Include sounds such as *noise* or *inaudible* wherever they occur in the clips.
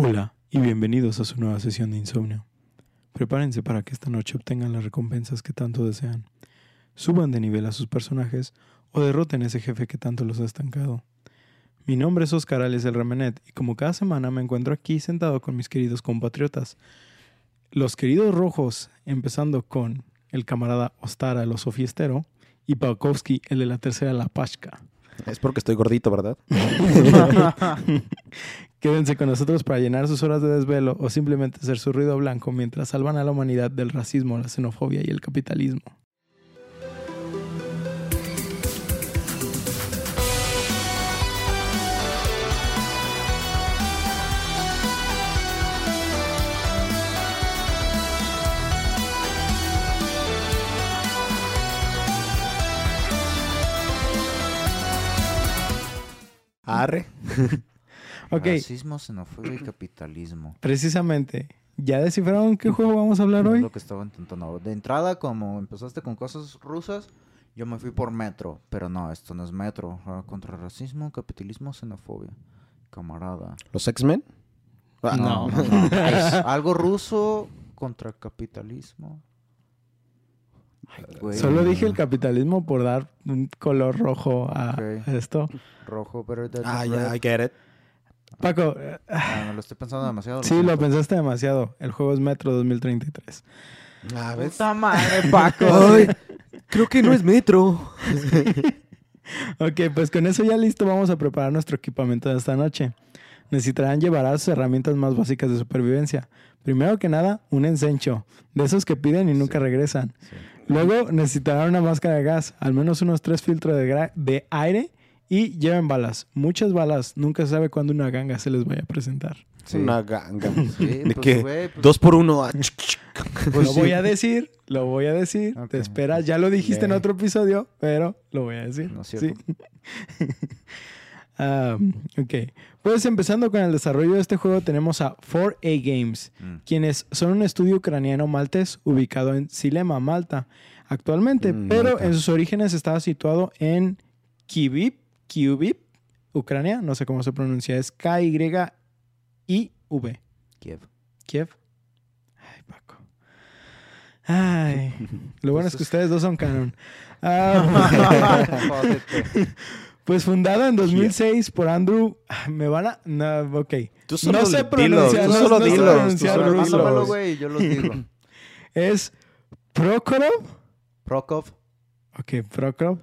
Hola y bienvenidos a su nueva sesión de insomnio. Prepárense para que esta noche obtengan las recompensas que tanto desean. Suban de nivel a sus personajes o derroten a ese jefe que tanto los ha estancado. Mi nombre es Oscar Alex el Remenet y como cada semana me encuentro aquí sentado con mis queridos compatriotas. Los queridos rojos, empezando con el camarada Ostara, el oso fiestero, y Pakowski, el de la tercera La Pashka. Es porque estoy gordito, ¿verdad? *laughs* Quédense con nosotros para llenar sus horas de desvelo o simplemente hacer su ruido blanco mientras salvan a la humanidad del racismo, la xenofobia y el capitalismo. Arre. *laughs* Ok, Racismo, xenofobia y capitalismo. precisamente, ¿ya descifraron qué juego vamos a hablar hoy? lo que estaba intentando. De entrada, como empezaste con cosas rusas, yo me fui por metro. Pero no, esto no es metro. Ah, Contra racismo, capitalismo, xenofobia. Camarada. ¿Los X-Men? Ah, No. No, no, no. Es *laughs* algo ruso contra capitalismo. Ay, güey. Solo dije el capitalismo por dar un color rojo a esto. Rojo, than Ah, ya, I get it. Paco, eh, Ah, lo estoy pensando demasiado. sí, lo pensaste demasiado. El juego es Metro 2033. Ah, ¿ves? Puta madre, Paco. *laughs* Ay, creo que no es metro. *laughs* Ok, pues con eso ya listo, vamos a preparar nuestro equipamiento de esta noche. Necesitarán llevar sus herramientas más básicas de supervivencia. Primero que nada, un encencho, de esos que piden y nunca Sí. regresan. Sí. Luego necesitarán una máscara de gas, al menos unos tres filtros de, aire y lleven balas. Muchas balas, nunca se sabe cuándo una ganga se les vaya a presentar. Sí. Una ganga. Sí, *laughs* ¿De pues, qué? pues, Dos por uno. ah, lo voy a decir, lo voy a decir. Te esperas, ya lo dijiste en Bien. otro episodio, pero lo voy a decir. No es Sí. cierto. *laughs* Ah, ok. Pues empezando con el desarrollo de este juego tenemos a 4A Games, Mm. quienes son un estudio ucraniano maltés ubicado en Silema, Malta, actualmente, Mm, pero Malta. en sus orígenes estaba situado en Kyiv, Kyiv, Ucrania, no sé cómo se pronuncia, es K-Y-I-V, Kiev. Kiev. Ay, Paco. Ay, *laughs* lo bueno es que ustedes dos son canon. *laughs* Jódete. Pues fundada en 2006 por Andrew. Me van a. No, ok. Tú No solo sé dilos, pronunciar, tú no- solo no sé dilos, tú solo dilos. güey, yo los digo. *laughs* Es Prokhorov. Prokov. Ok, Prokhorov.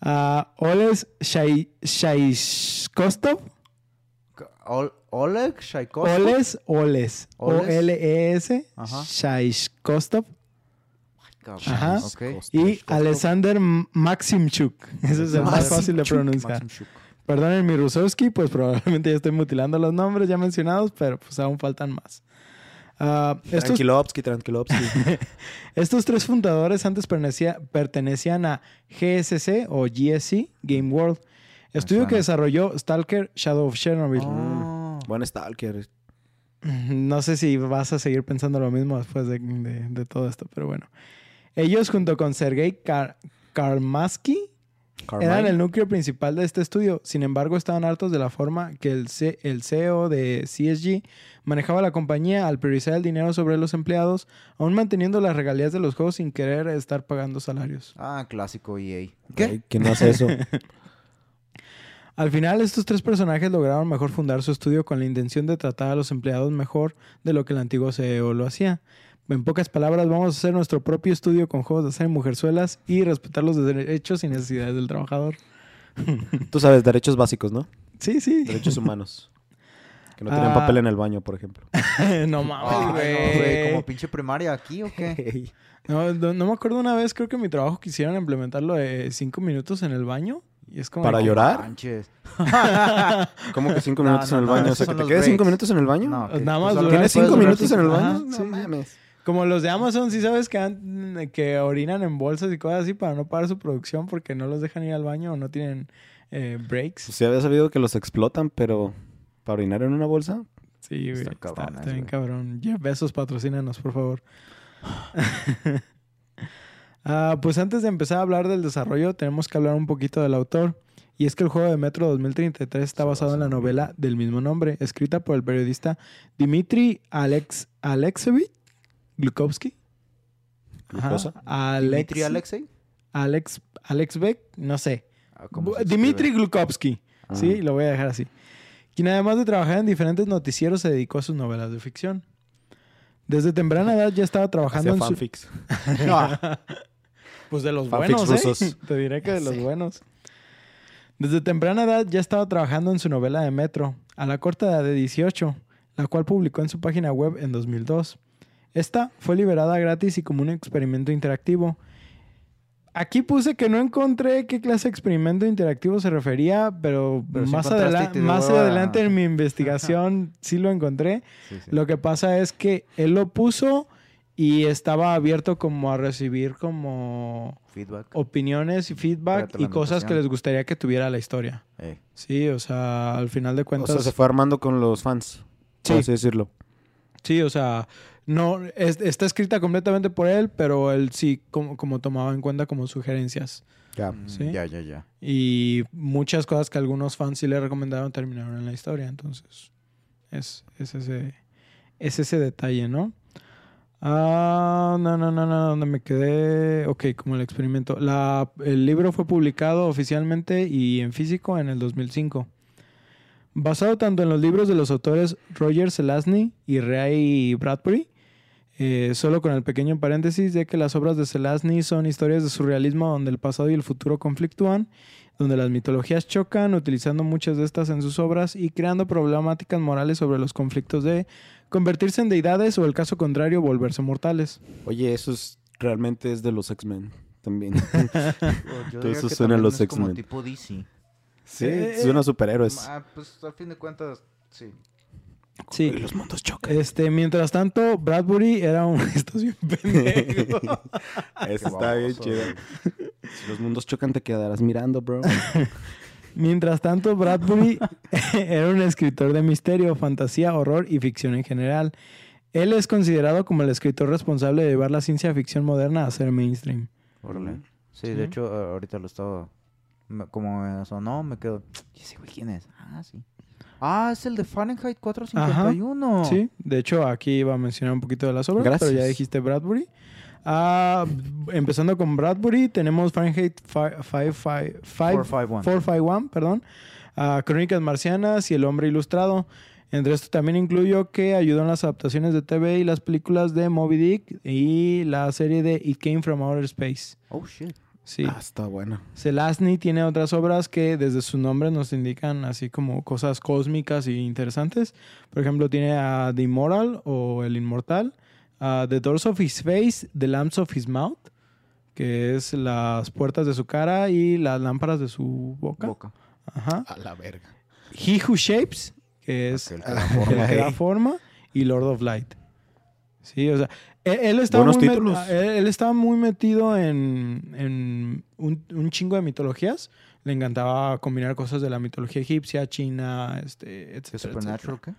Ah, Oles Shai- Shaiskostov. Ol- Oleg Shaikostov. Oles, Oles. Oles. O-L-E-S. Ajá. Shaiskostov. Cabrón, Ajá. ok. Y Alexander Maximchuk. Ese es el más fácil de pronunciar. Perdonen mi Rusowski, pues probablemente ya estoy mutilando los nombres ya mencionados, pero pues aún faltan más. Ah, estos, Tranquilovsky, Tranquilovsky. *laughs* estos tres fundadores antes pertenecía- pertenecían a GSC o GSC, Game World, estudio que desarrolló Stalker Shadow of Chernobyl. Oh. Buen Stalker. No sé si vas a seguir pensando lo mismo después de, de- de todo esto, pero bueno. Ellos junto con Sergei Kar Karmasky Eran el núcleo principal de este estudio, sin embargo estaban hartos de la forma que el, C- el CEO de CSG manejaba la compañía al priorizar el dinero sobre los empleados, aún manteniendo las regalías de los juegos sin querer estar pagando salarios. Ah, clásico EA. ¿Qué? ¿Quién no hace eso? *laughs* Al final estos tres personajes lograron mejor fundar su estudio con la intención de tratar a los empleados mejor de lo que el antiguo CEO lo hacía. En pocas palabras, vamos a hacer nuestro propio estudio con juegos de hacer mujerzuelas y respetar los derechos y necesidades del trabajador. Tú sabes, derechos básicos, ¿no? Sí, sí. Derechos humanos. Que no tienen Ah. papel en el baño, por ejemplo. *laughs* no mames, no, güey, güey. como pinche primaria aquí o qué? No, no, no me acuerdo una vez, creo que en mi trabajo quisieron implementarlo de cinco minutos en el baño. Y es como. ¿Para llorar? *laughs* ¿Cómo que cinco No, minutos no, en el no, baño? O sea, que te quedes cinco minutos en el baño. No, Nada más durar- ¿Tienes cinco minutos en el baño? Ajá, no sí. mames. Como los de Amazon, sí sabes que, han- que orinan en bolsas y cosas así para no pagar su producción porque no los dejan ir al baño o no tienen eh, breaks. Pues sí había sabido que los explotan, pero para orinar en una bolsa. Sí, güey. Están Está, cabrones, está bien güey. cabrón. Jeff Bezos, patrocínanos, por favor. *laughs* Ah, pues antes de empezar a hablar del desarrollo, tenemos que hablar un poquito del autor. Y es que el juego de Metro 2033 está basado en la novela del mismo nombre, escrita por el periodista Dmitry Alex Alexevich Glukovsky. Ajá. ¿Glucosa? Alex, Dimitri Alexei. Alex, Alex Beck, no sé. Ah, ¿cómo Bu- se Dmitry escribe? Glukovsky. Ah. Sí, lo voy a dejar así. Quien además de trabajar en diferentes noticieros se dedicó a sus novelas de ficción. Desde temprana edad ya estaba trabajando Hacía en su... fanfics. *laughs* Pues de los Fanfics buenos, ¿eh? rusos. *laughs* Te diré que de los Sí. buenos. Desde temprana edad ya estaba trabajando en su novela de Metro, a la corta edad de 18, la cual publicó en su página web en 2002. Esta fue liberada gratis y como un experimento interactivo. Aquí puse que no encontré qué clase de experimento interactivo se refería, pero, más, adela- más adelante en mi investigación sí lo encontré. Sí, sí. Lo que pasa es que él lo puso y estaba abierto como a recibir como Feedback. opiniones y feedback y cosas que les gustaría que tuviera la historia. Eh, Sí, o sea, al final de O cuentas. sea, se fue armando con los fans. Sí. Por así decirlo. Sí, o sea, no es- está escrita completamente por él, pero él sí como, como tomaba en cuenta como sugerencias. Ya. mm, Sí. Ya, ya, ya. Y muchas cosas que algunos fans sí le recomendaron terminaron en la historia. Entonces, es, es, ese, es ese detalle, ¿no? Ah, no, no, no, no, donde me quedé. Ok, como el experimento. La, el libro fue publicado oficialmente y en físico en el 2005. Basado tanto en los libros de los autores Roger Zelazny y Ray Bradbury, eh, solo con el pequeño paréntesis de que las obras de Zelazny son historias de surrealismo donde el pasado y el futuro conflictúan, donde las mitologías chocan, utilizando muchas de estas en sus obras y creando problemáticas morales sobre los conflictos de convertirse en deidades o el caso contrario, volverse mortales. Oye, eso es, realmente es de los X-Men también. *laughs* Todo eso suena a los como X-Men. tipo DC. sí, Eh, suena a superhéroes. Ah, pues al fin de cuentas, sí. Sí. Y los mundos chocan. Este, mientras tanto, Bradbury era un... *laughs* Estás bien pendejo. Eso está bien chido. Si los mundos chocan, te quedarás mirando, bro. *laughs* Mientras tanto, Bradbury *laughs* era un escritor de misterio, fantasía, horror y ficción en general. Él es considerado como el escritor responsable de llevar la ciencia ficción moderna a ser mainstream. Sí, Sí. de hecho, ahorita lo estaba. Como me sonó, me quedo. ¿Y ese güey quién es? Ah, sí. Ah, es el de Fahrenheit 451. Sí, de hecho aquí iba a mencionar un poquito de las obras, Gracias. pero ya dijiste Bradbury. Ah, empezando con Bradbury, tenemos Fahrenheit 551, 451. 451, perdón, ah, Crónicas Marcianas y El Hombre Ilustrado. Entre esto también incluyo que ayudó en las adaptaciones de TV y las películas de Moby Dick y la serie de It Came From Outer Space. Oh, shit. Sí. Ah, está bueno. Zelazny tiene otras obras que desde su nombre nos indican así como cosas cósmicas y interesantes. Por ejemplo, tiene a The Immortal o El Inmortal, a The Doors of His Face, The Lamps of His Mouth, que es las puertas de su cara y las lámparas de su boca. Boca. Ajá. A la verga. He Who Shapes, que es el que da *laughs* forma, y Lord of Light. Sí, o sea, él, él estaba, muy met- títulos. él, él estaba muy metido en, en un, un chingo de mitologías. Le encantaba combinar cosas de la mitología egipcia, china, este, ¿Qué etcétera, Supernatural qué?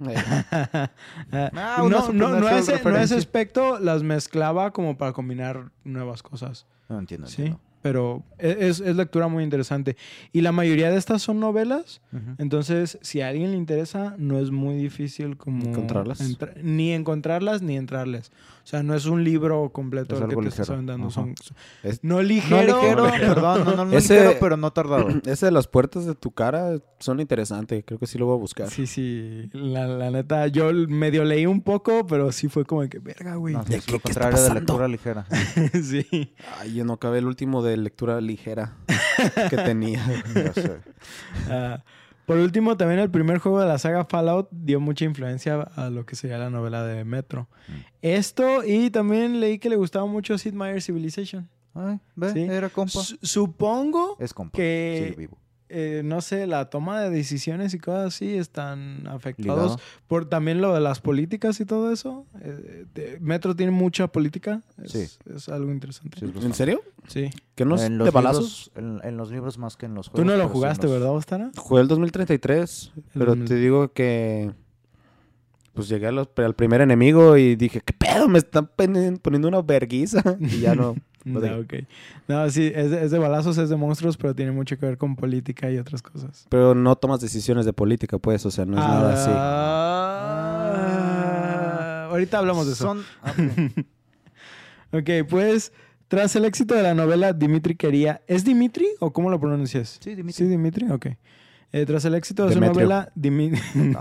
Ah, *laughs* Ah, no, no, ese, no ese referencia. aspecto las mezclaba como para combinar nuevas cosas. No entiendo. Sí, entiendo. Pero e- es, es lectura muy interesante. Y la mayoría de estas son novelas. Entonces, si a alguien le interesa, no es muy difícil como... ¿Encontrarlas? ni encontrarlas ni entrarles. O sea, no es un libro completo Es el que te estás aventando. Ajá. Son, Es- no ligero. ligero, No ligero. perdón, no, no, no Ese- ligero, pero no tardado. Ese de las puertas de tu cara son interesantes. Creo que sí lo voy a buscar. Sí, sí. La, la neta, yo medio leí un poco, pero sí fue como que, verga, güey. No, ¿De es qué- lo qué está contrario de pasando? lectura ligera. *laughs* sí. Ay, yo no acabé el último de lectura ligera *laughs* que tenía. Ya sé. Ah, por último, también el primer juego de la saga Fallout dio mucha influencia a lo que sería la novela de Metro. Mm. Esto, y también leí que le gustaba mucho Sid Meier's Civilization. Ay, ve, Sí. era compa. Su- supongo Es compa. que- Sigue vivo. Eh, no sé, la toma de decisiones y cosas así están afectados Ligado. por también lo de las políticas y todo eso. Eh, de- Metro tiene mucha política. Es, Sí. es algo interesante. Sí, es ¿En serio? Sí. ¿Que no es de balazos? libros- en, en los libros más que en los Tú juegos. no lo jugaste, los- ¿verdad, Ostara? Jugué el 2033, pero 2000. te digo que... Pues llegué los- al primer enemigo y dije, ¿qué pedo? Me están poni- poniendo una verguiza. *laughs* Y ya no, No, digo. ok. No, sí, es de, es de balazos, es de monstruos, pero tiene mucho que ver con política y otras cosas. Pero no tomas decisiones de política, pues, o sea, no es nada así. Ah, ahorita hablamos de eso. Son... ah, ok. *laughs* Ok, pues, tras el éxito de la novela, Dimitri quería... ¿Es Dimitri o cómo lo pronuncias? Sí, Dimitri. Sí, Dimitri, ok. Eh, tras el éxito de Demetrio. su novela, Dimitri... *laughs*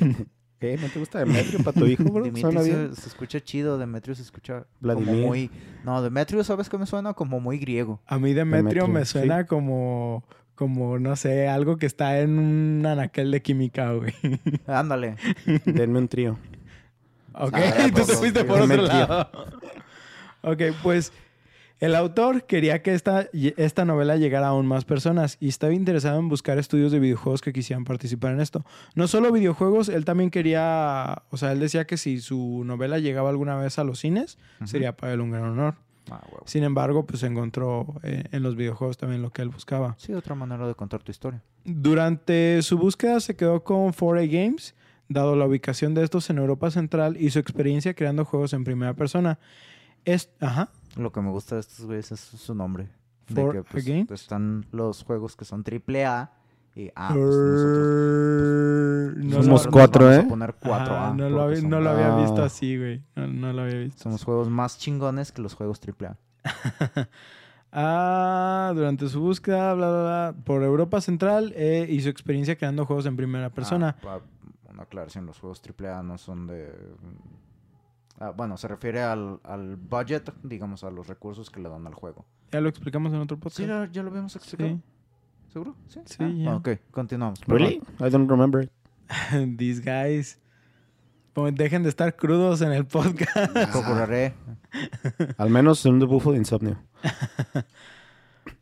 *laughs* ¿No te gusta Demetrio para tu hijo, bro? Dimitri ¿Suena se, bien? se escucha chido, Demetrio se escucha Vladimir. como muy... No, Demetrio, ¿sabes qué me suena? Como muy griego. A mí Demetrio, Demetrio, me sí. suena como... Como, no sé, algo que está en un anaquel de química, güey. Ándale. Denme un trío. Ok, Ah, *laughs* tú te fuiste por otro lado. ok, pues el autor quería que esta, esta novela llegara a aún más personas y estaba interesado en buscar estudios de videojuegos que quisieran participar en esto. No solo videojuegos, él también quería, o sea, él decía que si su novela llegaba alguna vez a los cines, sería para él un gran honor. Ah. Sin embargo, pues encontró eh, en los videojuegos también lo que él buscaba. Sí, otra manera de contar tu historia. Durante su búsqueda se quedó con 4A Games, dado la ubicación de estos en Europa Central y su experiencia creando juegos en primera persona. Es, ajá, Lo que me gusta de estos güeyes es su nombre. De For que, pues, están los juegos que son triple A y A. pues, nosotros no Somos cuatro, vamos a ¿eh? poner 4 Ajá, A. no, lo había, no somos- lo había Ah. visto así, güey. No, no lo había visto. Somos juegos más chingones que los juegos triple A. *laughs* Ah, durante su búsqueda, bla, bla, bla, por Europa Central eh, y su experiencia creando juegos en primera persona. Ah, una aclaración, los juegos AAA no son de... Ah, bueno, se refiere al, al budget, digamos, a los recursos que le dan al juego. Ya lo explicamos en otro podcast. Sí, ya, ya lo habíamos explicado. Sí. ¿Seguro? Sí. Sí, Ah, ya. Ok, continuamos. ¿Really? I don't remember it. *laughs* These guys. Pues dejen de estar crudos en el podcast. *laughs* Procuraré. Al menos en The Buffalo Insomnio. *laughs*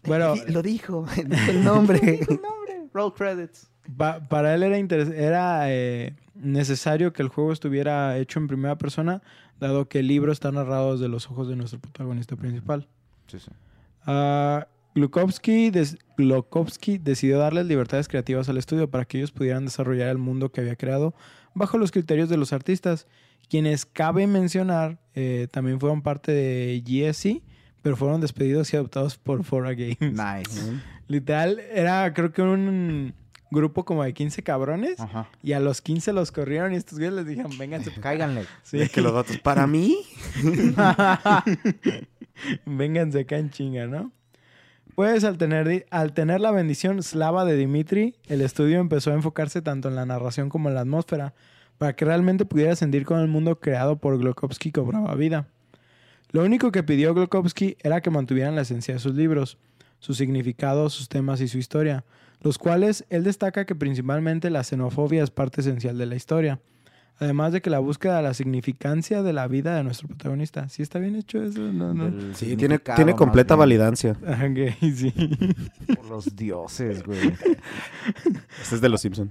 Bueno, Lo dijo. el nombre. nombre. Roll credits. Pa- para él era, era eh, necesario que el juego estuviera hecho en primera persona, dado que el libro está narrado desde los ojos de nuestro protagonista principal. Sí, sí. Ah, Glukowski, des- Glukowski decidió darles libertades creativas al estudio para que ellos pudieran desarrollar el mundo que había creado bajo los criterios de los artistas, quienes cabe mencionar eh, también fueron parte de GSC, pero fueron despedidos y adoptados por Fora Games. Nice. Literal, era creo que un grupo como de 15 cabrones. Ajá. Y a los 15 los corrieron y estos güeyes les dijeron, vénganse. *laughs* Cáiganle. Sí, De que los datos para mí. *laughs* vénganse acá en chinga, ¿no? Pues al tener, al tener la bendición slava de Dimitri, el estudio empezó a enfocarse tanto en la narración como en la atmósfera, para que realmente pudiera sentir con el mundo creado por Glukowski cobraba vida. Lo único que pidió Glukowski era que mantuvieran la esencia de sus libros, su significado, sus temas y su historia, los cuales él destaca que principalmente la xenofobia es parte esencial de la historia, además de que la búsqueda de la significancia de la vida de nuestro protagonista. ¿Sí está bien hecho eso? No, no. Sí, tiene, tiene completa validancia. Sí. Por los dioses, güey. *laughs* Este es de los Simpson.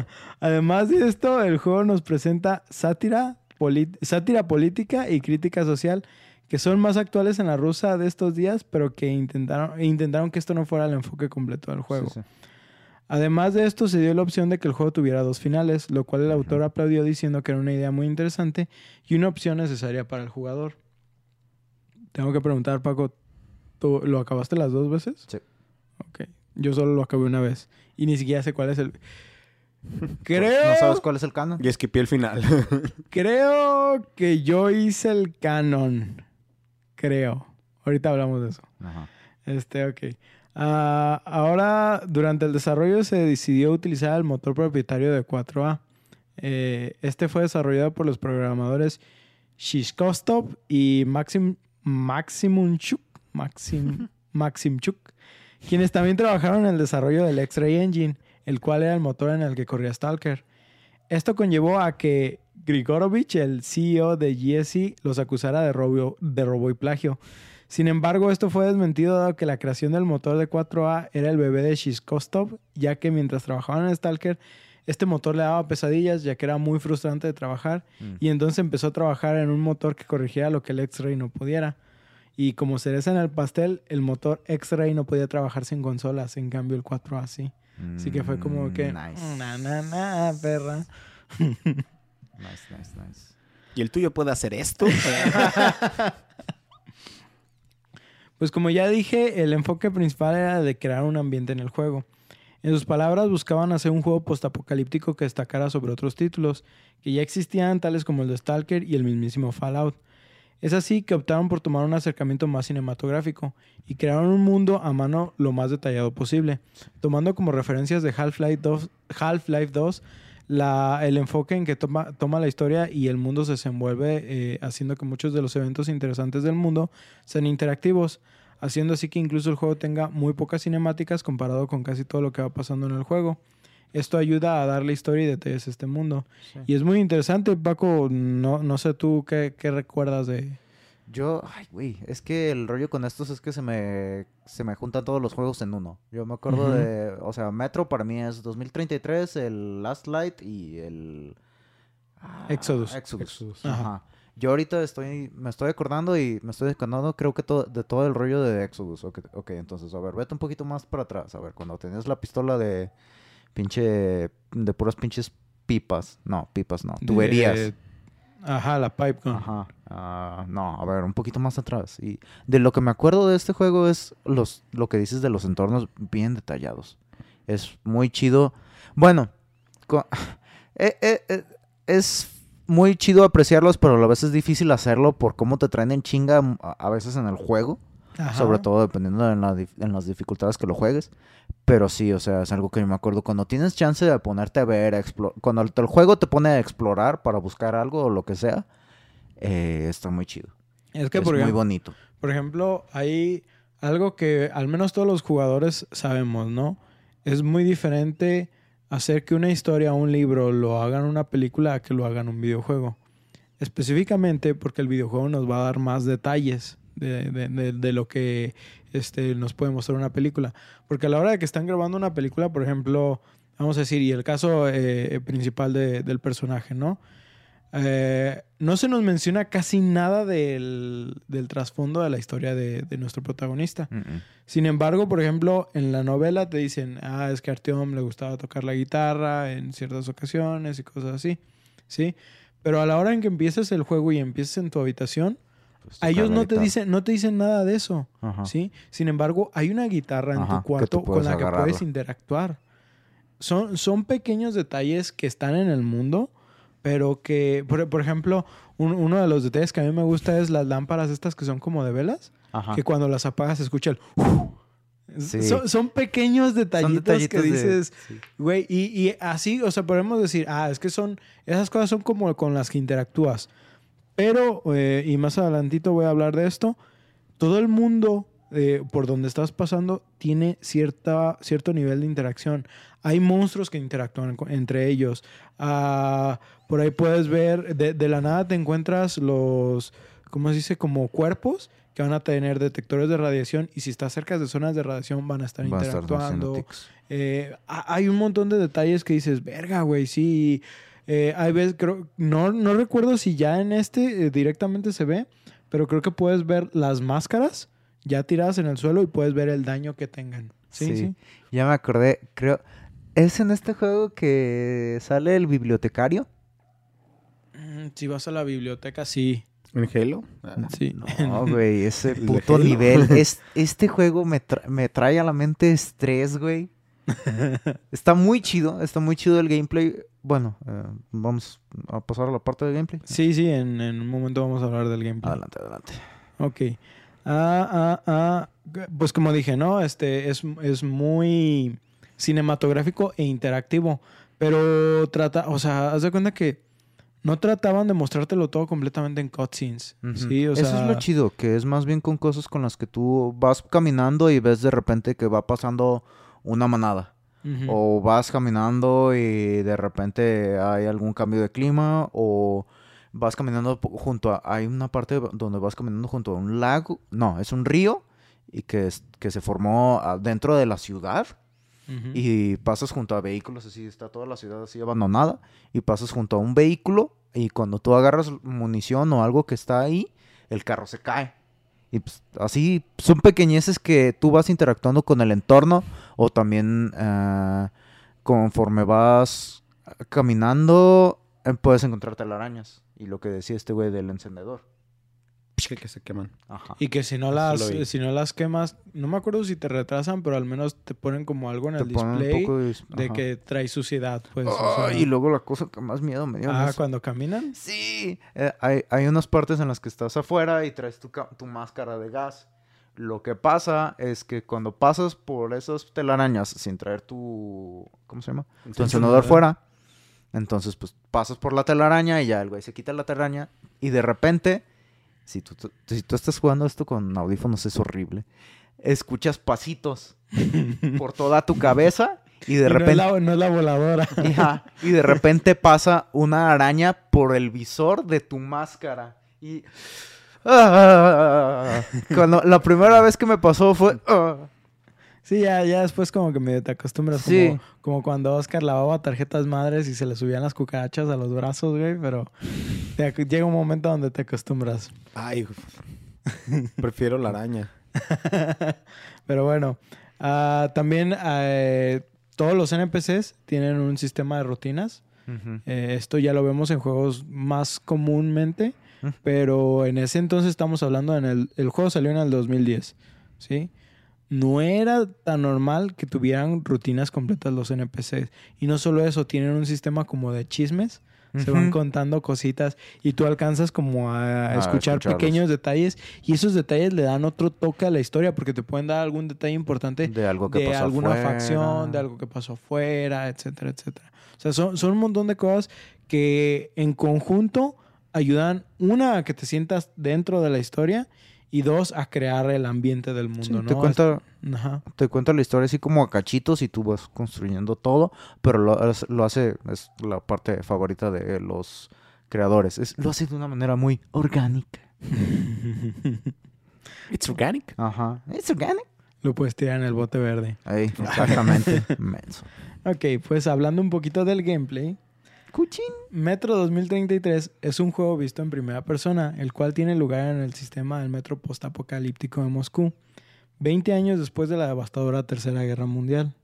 *laughs* Además de esto, el juego nos presenta sátira, sátira política y crítica social que son más actuales en la rusa de estos días, pero que intentaron, intentaron que esto no fuera el enfoque completo del juego. Sí, sí. Además de esto, se dio la opción de que el juego tuviera dos finales, lo cual el autor aplaudió diciendo que era una idea muy interesante y una opción necesaria para el jugador. Tengo que preguntar, Paco, ¿tú lo acabaste las dos veces? Sí. Ok. Yo solo lo acabé una vez y ni siquiera sé cuál es el... *laughs* Creo, ¿No sabes cuál es el canon? Y esquipé el final. *laughs* creo que yo hice el canon. Creo. Ahorita hablamos de eso. Ajá. Este, ok. Ah, ahora, durante el desarrollo se decidió utilizar el motor propietario de 4A. Eh, este fue desarrollado por los programadores Shishkostov y Maxim, Maximumchuk, Maxim, *laughs* Maximchuk, quienes también trabajaron en el desarrollo del X-Ray Engine, el cual era el motor en el que corría Stalker. Esto conllevó a que Grigorovich, el CEO de GSC, los acusara de robo, de robo y plagio. Sin embargo, esto fue desmentido dado que la creación del motor de 4A era el bebé de Shishkostov, ya que mientras trabajaban en Stalker, este motor le daba pesadillas, ya que era muy frustrante de trabajar, Mm. y entonces empezó a trabajar en un motor que corrigiera lo que el X-Ray no pudiera. Y como cereza en el pastel, el motor X-Ray no podía trabajar sin consolas, en cambio el 4A sí. Así que fue como que... Mm, Nice. Na, na, na, perra. *laughs* Nice, nice, nice. ¿Y el tuyo puede hacer esto? *laughs* Pues como ya dije, el enfoque principal era de crear un ambiente en el juego. En sus palabras, buscaban hacer un juego postapocalíptico que destacara sobre otros títulos que ya existían, tales como el de Stalker y el mismísimo Fallout. Es así que optaron por tomar un acercamiento más cinematográfico y crearon un mundo a mano lo más detallado posible, tomando como referencias de Half-Life 2, Half-Life 2 la, el enfoque en que toma, toma la historia y el mundo se desenvuelve, eh, haciendo que muchos de los eventos interesantes del mundo sean interactivos, haciendo así que incluso el juego tenga muy pocas cinemáticas comparado con casi todo lo que va pasando en el juego. Esto ayuda a darle historia y detalles a este mundo. Y es muy interesante, Paco. No, no sé tú qué, qué recuerdas de. Yo, ay, güey, es que el rollo con estos es que se me, se me juntan todos los juegos en uno. Yo me acuerdo de, o sea, Metro para mí es 2033, el Last Light y el... ah, Exodus. Exodus. Exodus. Ajá. Ajá. Yo ahorita estoy, me estoy acordando y me estoy acordando, creo que todo, de todo el rollo de Exodus. Ok, ok, entonces, a ver, vete un poquito más para atrás. A ver, cuando tenías la pistola de pinche, de puras pinches pipas. No, pipas no, tuberías. de- ajá, la pipe gun. Ajá. Ah, no, a ver, un poquito más atrás. Y de lo que me acuerdo de este juego es los, lo que dices de los entornos bien detallados. Es muy chido. Bueno, co- *laughs* eh, eh, eh, es muy chido apreciarlos, pero a vez es difícil hacerlo por cómo te traen en chinga mm, a, veces en el juego. Ajá. Sobre todo dependiendo en, la en las dificultades que lo juegues. Pero sí, o sea, es algo que yo me acuerdo. Cuando tienes chance de ponerte a ver, a cuando el, el juego te pone a explorar para buscar algo o lo que sea, eh, está muy chido. Es que, es por muy ejemplo, bonito. por ejemplo, hay algo que al menos todos los jugadores sabemos, ¿no? Es muy diferente hacer que una historia o un libro lo hagan una película a que lo hagan un videojuego. Específicamente porque el videojuego nos va a dar más detalles de, de- de- de lo que este, nos puede mostrar una película. Porque a la hora de que están grabando una película, por ejemplo, vamos a decir, y el caso eh, principal de- del personaje, ¿no? Eh, no se nos menciona casi nada del, del trasfondo de la historia de, de nuestro protagonista. Mm-mm. Sin embargo, por ejemplo, en la novela te dicen, ah, es que a Artyom le gustaba tocar la guitarra en ciertas ocasiones y cosas así, ¿sí? Pero a la hora en que empieces el juego y empieces en tu habitación, Pues a ellos no te dicen, no te dicen nada de eso, Ajá. ¿sí? Sin embargo, hay una guitarra en Ajá, que tu cuarto con la que puedes interactuar. Son, son pequeños detalles que están en el mundo, pero que, por, por ejemplo, un- uno de los detalles que a mí me gusta es las lámparas estas que son como de velas, Ajá. que cuando las apagas se escucha el... Sí. *laughs* Son, son pequeños Son detallitos, que detallitos de- dices, sí. güey, y, y así, o sea, podemos decir, ah, es que son, esas cosas son como con las que interactúas. Pero, eh, y más adelantito voy a hablar de esto, todo el mundo eh, por donde estás pasando tiene cierta, cierto nivel de interacción. Hay monstruos que interactúan con- entre ellos. Ah, por ahí puedes ver, de, de la nada te encuentras los, ¿cómo se dice? Como cuerpos que van a tener detectores de radiación y si estás cerca de zonas de radiación van a estar interactuando. Eh, ha- hay un montón de detalles que dices, verga, güey, sí. Eh, hay veces, creo, no, no recuerdo si ya en este eh, directamente se ve, pero creo que puedes ver las máscaras ya tiradas en el suelo y puedes ver el daño que tengan. Sí, sí. Sí. Ya me acordé, creo. ¿Es en este juego que sale el bibliotecario? Mm, Si vas a la biblioteca, sí. ¿En Halo? Ah, Sí. No, *laughs* güey, ese ¿El de puto nivel. *laughs* Es, este juego me, tra- me trae a la mente estrés, güey. *laughs* Está muy chido, está muy chido el gameplay. Bueno, eh, vamos a pasar a la parte del gameplay. Sí, sí, en, en un momento vamos a hablar del gameplay. Adelante, adelante. Ok. Ah, ah, ah. Pues como dije, ¿no? Este es, es muy cinematográfico e interactivo. Pero trata, o sea, haz de cuenta que no trataban de mostrártelo todo completamente en cutscenes. Sí, o Eso sea. es lo chido, que es más bien con cosas con las que tú vas caminando y ves de repente que va pasando una manada. O vas caminando y de repente hay algún cambio de clima. O vas caminando junto a... Hay una parte donde vas caminando junto a un lago. No, es un río. Y que, es- que se formó dentro de la ciudad. Y pasas junto a vehículos, así está toda la ciudad así abandonada. Y pasas junto a un vehículo. Y cuando tú agarras munición o algo que está ahí, el carro se cae. Y pues, así son pequeñeces que tú vas interactuando con el entorno. O también ah, conforme vas caminando, eh, puedes encontrar telarañas. Y lo que decía este güey del encendedor. Que, que se queman. Ajá. Y que si no las, si no las quemas, no me acuerdo si te retrasan, pero al menos te ponen como algo en Te el display de... que trae suciedad, pues. o Ay, sea. y luego la cosa que más miedo me dio. ah, cuando caminan. Sí, eh, hay, hay unas partes en las que estás afuera y traes tu, tu máscara de gas. Lo que pasa es que cuando pasas por esas telarañas sin traer tu... ¿Cómo se llama? Tu encendedor fuera. Entonces, pues pasas por la telaraña y ya el güey se quita la telaraña. Y de repente, si tú, tú- si tú estás jugando esto con audífonos, es horrible. Escuchas pasitos *laughs* por toda tu cabeza y de Y no es repente... la- no es la voladora. *laughs* Y de repente pasa una araña por el visor de tu máscara. Y. Ah, cuando la primera vez que me pasó fue. ah. Sí, ya, ya después como que medio te acostumbras. Sí. Como, como cuando Oscar lavaba tarjetas madres y se le subían las cucarachas a los brazos, güey. Pero te llega un momento donde te acostumbras. Ay, prefiero la araña. *laughs* Pero bueno, ah, también eh, todos los NPCs tienen un sistema de rutinas. Eh, esto ya lo vemos en juegos más comúnmente, Mm. pero en ese entonces estamos hablando en el, el juego salió en el 2010, ¿sí? No era tan normal que tuvieran rutinas completas los NPCs. Y no solo eso, tienen un sistema como de chismes. Se van contando cositas y tú alcanzas como a, A escuchar escucharlos. pequeños detalles y esos detalles le dan otro toque a la historia porque te pueden dar algún detalle importante De algo que de pasó alguna afuera. facción, de algo que pasó afuera, etcétera, etcétera. O sea, son, son un montón de cosas que en conjunto ayudan, una, a que te sientas dentro de la historia y dos, a crear el ambiente del Sí, mundo, ¿no? te, cuenta, Ajá. te cuenta la historia así como a cachitos y tú vas construyendo todo, pero lo, es- lo hace, es la parte favorita de los creadores. Es, lo hace de una manera muy orgánica. *laughs* It's organic. Ajá. Es orgánico. Lo puedes tirar en el bote verde. Ahí, exactamente. *laughs* Ok, pues hablando un poquito del gameplay, Cuchín. Metro 2033 es un juego visto en primera persona, el cual tiene lugar en el sistema del metro postapocalíptico de Moscú, 20 años después de la devastadora Tercera Guerra Mundial.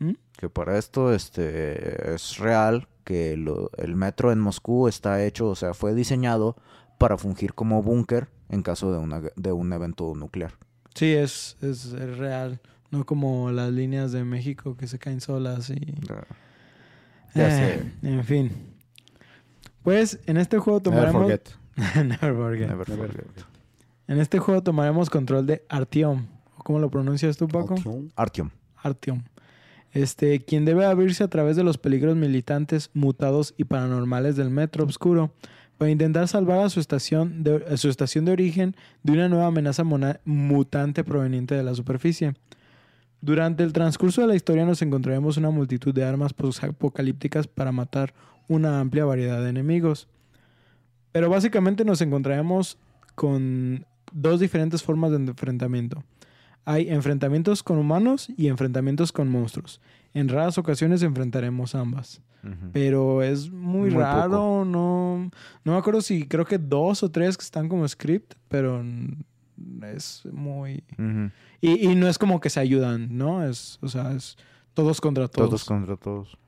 ¿Mm? Que para esto este, es real que lo- el metro en Moscú está hecho, o sea, fue diseñado para fungir como búnker en caso de, una, de un evento nuclear. Sí, es, es, es real. No como las líneas de México que se caen solas y... Ya Eh, En fin. Pues en este juego Never tomaremos... forget. *laughs* Never forget. Never Never forget. En este juego tomaremos control de Artyom. ¿O ¿Cómo lo pronuncias tú, Paco? Artyom. Artyom. Artyom. Este, quien debe abrirse a través de los peligros militantes, mutados y paranormales del metro oscuro para intentar salvar a su estación de, su estación de origen de una nueva amenaza mona- mutante proveniente de la superficie. Durante el transcurso de la historia nos encontraremos una multitud de armas apocalípticas para matar una amplia variedad de enemigos. Pero básicamente nos encontraremos con dos diferentes formas de enfrentamiento. Hay enfrentamientos con humanos y enfrentamientos con monstruos. En raras ocasiones enfrentaremos ambas. Pero es muy, Muy raro, no, no me acuerdo si creo que dos o tres que están como script, pero es muy... Y, y no es como que se ayudan, ¿no? Es, o sea, es todos contra todos. Todos contra todos.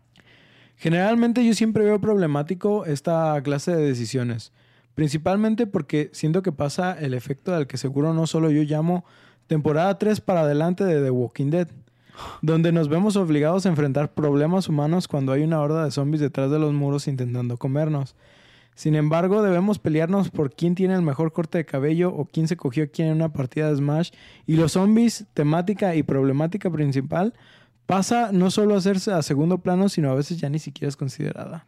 Generalmente yo siempre veo problemático esta clase de decisiones. Principalmente porque siento que pasa el efecto del que seguro no solo yo llamo temporada 3 para adelante de The Walking Dead, *gasps* donde nos vemos obligados a enfrentar problemas humanos cuando hay una horda de zombies detrás de los muros intentando comernos. Sin embargo, debemos pelearnos por quién tiene el mejor corte de cabello o quién se cogió a quién en una partida de Smash. Y los zombies, temática y problemática principal, pasa no solo a hacerse a segundo plano, sino a veces ya ni siquiera es considerada.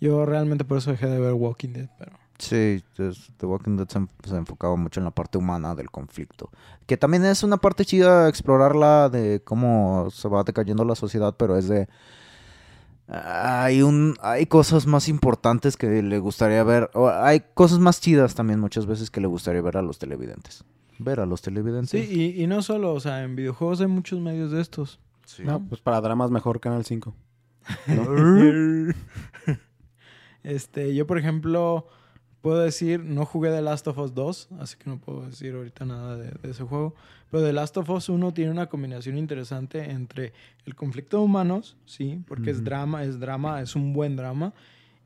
Yo realmente por eso dejé de ver Walking Dead, pero... Sí, The Walking Dead se enfocaba mucho en la parte humana del conflicto. Que también es una parte chida explorarla de cómo se va decayendo la sociedad, pero es de... Hay, un, hay cosas más importantes que le gustaría ver. o hay cosas más chidas también muchas veces que le gustaría ver a los televidentes. Ver a los televidentes. Sí, y, y no solo, o sea, en videojuegos hay muchos medios de estos. Sí. No, pues para dramas mejor Canal 5. *laughs* *laughs* Este, yo por ejemplo, puedo decir, no jugué The Last of Us 2, así que no puedo decir ahorita nada de, de ese juego. Pero The Last of Us 1 tiene una combinación interesante entre el conflicto de humanos, sí, porque es drama, es drama, es un buen drama.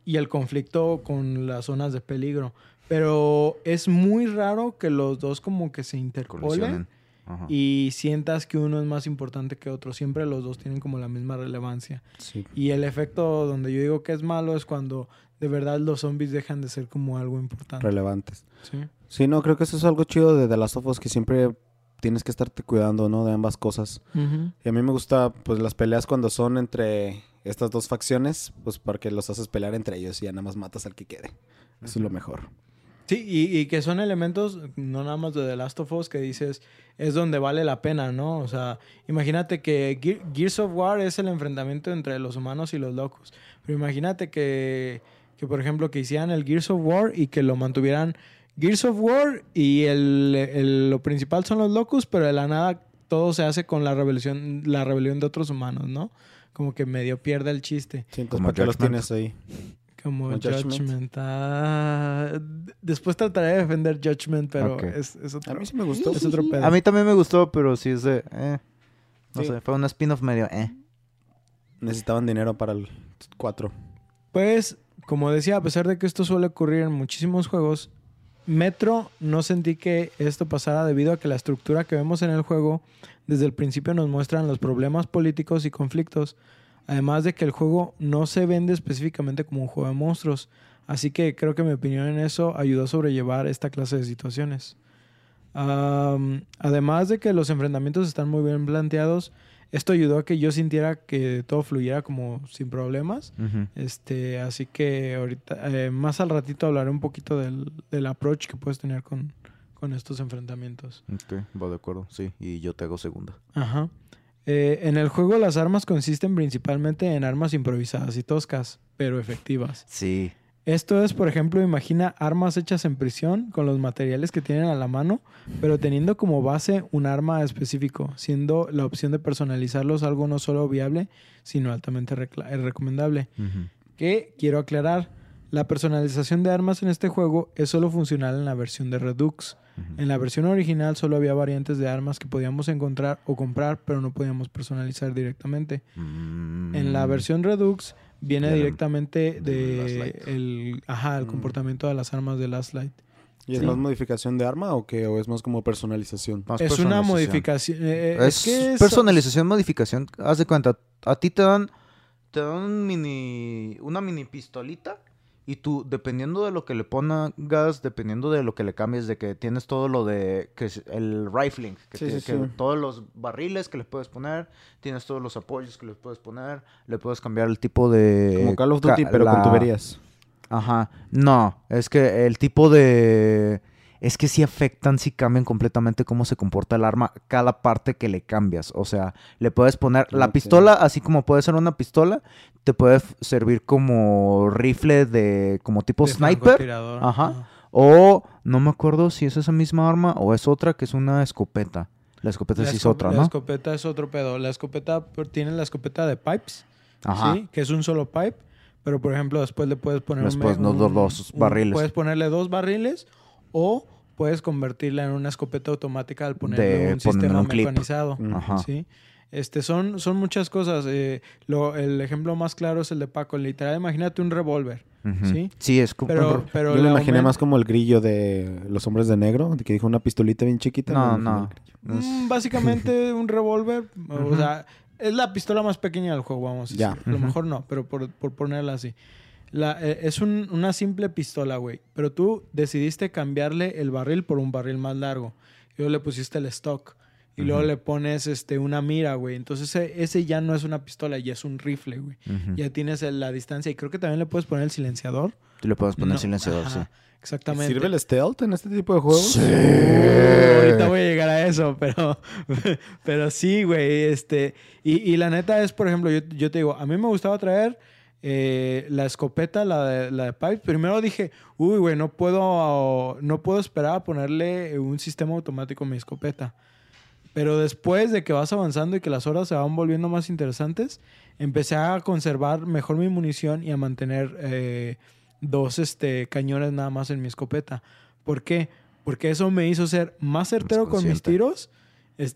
y el conflicto con las zonas de peligro. Pero es muy raro que los dos como que se interpolen. Ajá. y sientas que uno es más importante que otro. Siempre los dos tienen como la misma relevancia. Sí. Y el efecto donde yo digo que es malo es cuando de verdad los zombies dejan de ser como algo importante. Relevantes. Sí. Sí, no, creo que eso es algo chido de The Last of Us, que siempre tienes que estarte cuidando, ¿no? De ambas cosas. Y a mí me gusta, pues, las peleas cuando son entre estas dos facciones, pues, porque los haces pelear entre ellos y ya nada más matas al que quede. Eso es lo mejor. Sí, y, y que son elementos, no nada más de The Last of Us, que dices, es donde vale la pena, ¿no? O sea, imagínate que Ge- Gears of War es el enfrentamiento entre los humanos y los locos. Pero imagínate que, que, por ejemplo, que hicieran el Gears of War y que lo mantuvieran Gears of War y el, el- lo principal son los locos, pero de la nada todo se hace con la rebelión, la rebelión de otros humanos, ¿no? Como que medio pierde el chiste. Sí, entonces, Como ¿para qué los Judgment. tienes ahí? Como Como Judgment. Judgment. ah, después trataré de defender Judgment, pero es, es otro, A mí sí me gustó. es otro pedo. A mí también me gustó, pero sí es de... eh, no Sí. sé, fue un spin-off medio... Eh. Necesitaban dinero para el 4. Pues, como decía, a pesar de que esto suele ocurrir en muchísimos juegos, Metro no sentí que esto pasara debido a que la estructura que vemos en el juego desde el principio nos muestran los problemas políticos y conflictos, además de que el juego no se vende específicamente como un juego de monstruos, así que creo que mi opinión en eso ayudó a sobrellevar esta clase de situaciones. Además de que los enfrentamientos están muy bien planteados, esto ayudó a que yo sintiera que todo fluyera como sin problemas. Este, así que ahorita, eh, más al ratito hablaré un poquito del, del approach que puedes tener con, con estos enfrentamientos. Ok, va de acuerdo, sí. Y yo te hago segunda. Ajá. Eh, en el juego las armas consisten principalmente en armas improvisadas y toscas, pero efectivas. Sí. Esto es, por ejemplo, imagina armas hechas en prisión con los materiales que tienen a la mano, pero teniendo como base un arma específico, siendo la opción de personalizarlos algo no solo viable, sino altamente eh, recomendable. Que quiero aclarar, la personalización de armas en este juego es solo funcional en la versión de Redux. En la versión original solo había variantes de armas que podíamos encontrar o comprar, pero no podíamos personalizar directamente. En la Mm. versión Redux viene directamente del de el, ajá, el Mm. comportamiento de las armas de Last Light. ¿Y es Sí. más modificación de arma o qué? ¿O es más como personalización? Más es una modificación. eh, Es, que es- personalización, modificación. Haz de cuenta, a ti te dan, te dan un mini, una mini pistolita y tú, dependiendo de lo que le pongas, dependiendo de lo que le cambies, de que tienes todo lo de, que es el rifling, que, Sí, que sí. todos los barriles que le puedes poner, tienes todos los apoyos que le puedes poner, le puedes cambiar el tipo de... Como Call of ca- Duty, pero con tuberías. Ajá. No, es que el tipo de... Es que sí afectan, sí cambian completamente cómo se comporta el arma, cada parte que le cambias. O sea, le puedes poner la pistola, así como puede ser una pistola, te puede servir como rifle de, como tipo de sniper. Ajá. O no me acuerdo si es esa misma arma o es otra que es una escopeta. La escopeta La sí es otra, La ¿no? escopeta es otro pedo. La escopeta tiene la escopeta de pipes, Ajá. ¿sí? Que es un solo pipe. Pero, por ejemplo, después le puedes poner un Después, me- no, un- dos- dos un- barriles. Puedes ponerle dos barriles o puedes convertirla en una escopeta automática al ponerle De un sistema un mecanizado. Ajá. ¿sí? Este, son, son muchas cosas. eh, lo- el ejemplo más claro es el de Paco. Literal, imagínate un revólver. ¿Sí? Sí, es como... Pero, pero Yo le imaginé más como el grillo de los hombres de negro, que dijo una pistolita bien chiquita. No, no. Mm, básicamente *laughs* un revólver. O sea, es la pistola más pequeña del juego, vamos a Ya. A lo mejor no, pero por, por ponerla así. La, eh, es un- una simple pistola, güey. Pero tú decidiste cambiarle el barril por un barril más largo. Y luego le pusiste el stock. Y luego Ujú. le pones este, una mira, güey. Entonces ese, ese ya no es una pistola, ya es un rifle, güey. Ya tienes el- la distancia. Y creo que también le puedes poner el silenciador. Tú le puedes poner No, silenciador, ajá, sí. Exactamente. ¿Sirve el stealth en este tipo de juegos? Uh, ahorita voy a llegar a eso, pero, *laughs* pero sí, güey. Este, y, y la neta es, por ejemplo, yo, yo te digo, a mí me gustaba traer eh, la escopeta, la de, la de Pipe. Primero dije, uy, güey, no puedo, no puedo esperar a ponerle un sistema automático a mi escopeta. Pero después de que vas avanzando y que las horas se van volviendo más interesantes, empecé a conservar mejor mi munición y a mantener eh, dos este, cañones nada más en mi escopeta. ¿Por qué? Porque eso me hizo ser más certero con mis tiros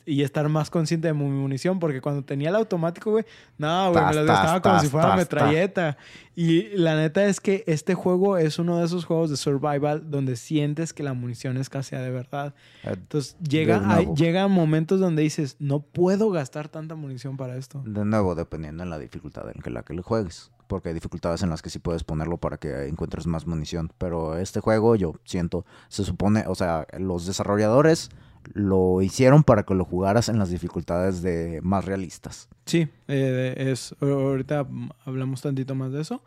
y estar más consciente de mi munición, porque cuando tenía el automático, güey, no, güey, me lo gastaba como tas, si fuera tas, metralleta. Y la neta es que este juego es uno de esos juegos de survival donde sientes que la munición escasea de verdad. Eh, Entonces llega, llega momentos donde dices, no puedo gastar tanta munición para esto. De nuevo, dependiendo en la dificultad en que la que le juegues. Porque hay dificultades en las que sí puedes ponerlo para que encuentres más munición. Pero este juego, yo siento, se supone, o sea, los desarrolladores lo hicieron para que lo jugaras en las dificultades de más realistas. Sí, eh, es, ahorita hablamos tantito más de eso.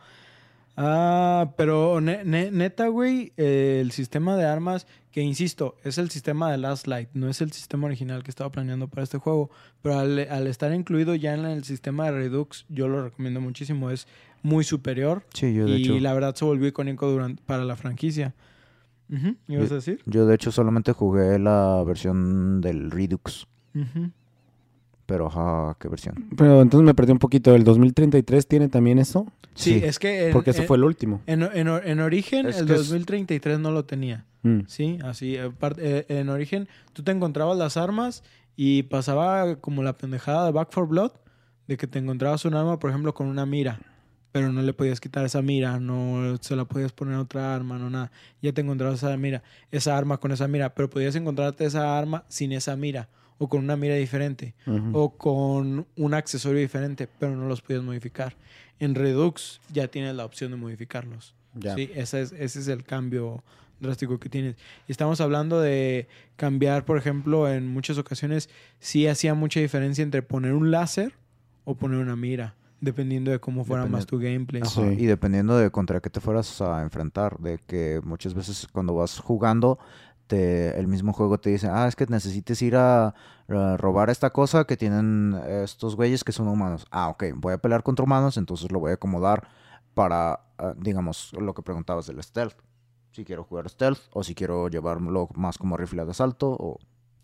Ah, pero ne- ne- neta, güey, eh, el sistema de armas, que insisto, es el sistema de Last Light, no es el sistema original que estaba planeando para este juego, pero al, al estar incluido ya en el sistema de Redux, yo lo recomiendo muchísimo, es muy superior Sí, yo y la verdad se volvió icónico durante, para la franquicia. ¿Ibas a decir? Yo de hecho solamente jugué la versión del Redux. Pero, ajá, ¿qué versión? Pero entonces me perdí un poquito. ¿El 2033 tiene también eso? Sí, Sí, es que... en- Porque ese en- fue el último. En, en, en origen, Es el que es- 2033 no lo tenía. Mm. Sí, así. eh, eh, En origen, tú te encontrabas las armas y pasaba como la pendejada de Back for Blood, de que te encontrabas un arma, por ejemplo, con una mira, pero no le podías quitar esa mira, no se la podías poner a otra arma, no nada. Ya te encontrabas esa mira, esa arma con esa mira, pero podías encontrarte esa arma sin esa mira, o con una mira diferente, o con un accesorio diferente, pero no los podías modificar. En Redux ya tienes la opción de modificarlos. Sí, ese es, ese es el cambio drástico que tienes. Y estamos hablando de cambiar, por ejemplo, en muchas ocasiones sí hacía mucha diferencia entre poner un láser o poner una mira, dependiendo de cómo fuera más tu gameplay. Ajá. Ajá, Sí. Y dependiendo de contra qué te fueras a enfrentar, de que muchas veces cuando vas jugando, te, el mismo juego te dice, ah, es que necesites ir a, a robar esta cosa que tienen estos güeyes que son humanos. Ah, ok, voy a pelear contra humanos, entonces lo voy a acomodar para, ah, digamos, lo que preguntabas del stealth. Si quiero jugar stealth o si quiero llevarlo más como rifle de asalto o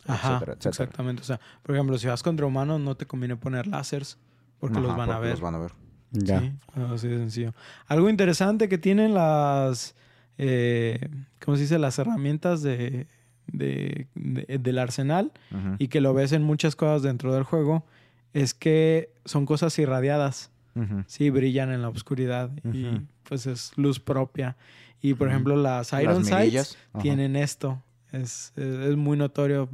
Ajá, etcétera, etcétera. exactamente. O sea, por ejemplo, si vas contra humanos, no te conviene poner láseres porque los van a ver. Los van a ver. Ya. Sí, así de sencillo. Algo interesante que tienen las, eh, ¿cómo se dice? Las herramientas de, de- de- del arsenal y que lo ves en muchas cosas dentro del juego es que son cosas irradiadas, sí, brillan en la oscuridad y pues es luz propia. Y por ejemplo las Las Iron Sights tienen esto. Es, es, es muy notorio.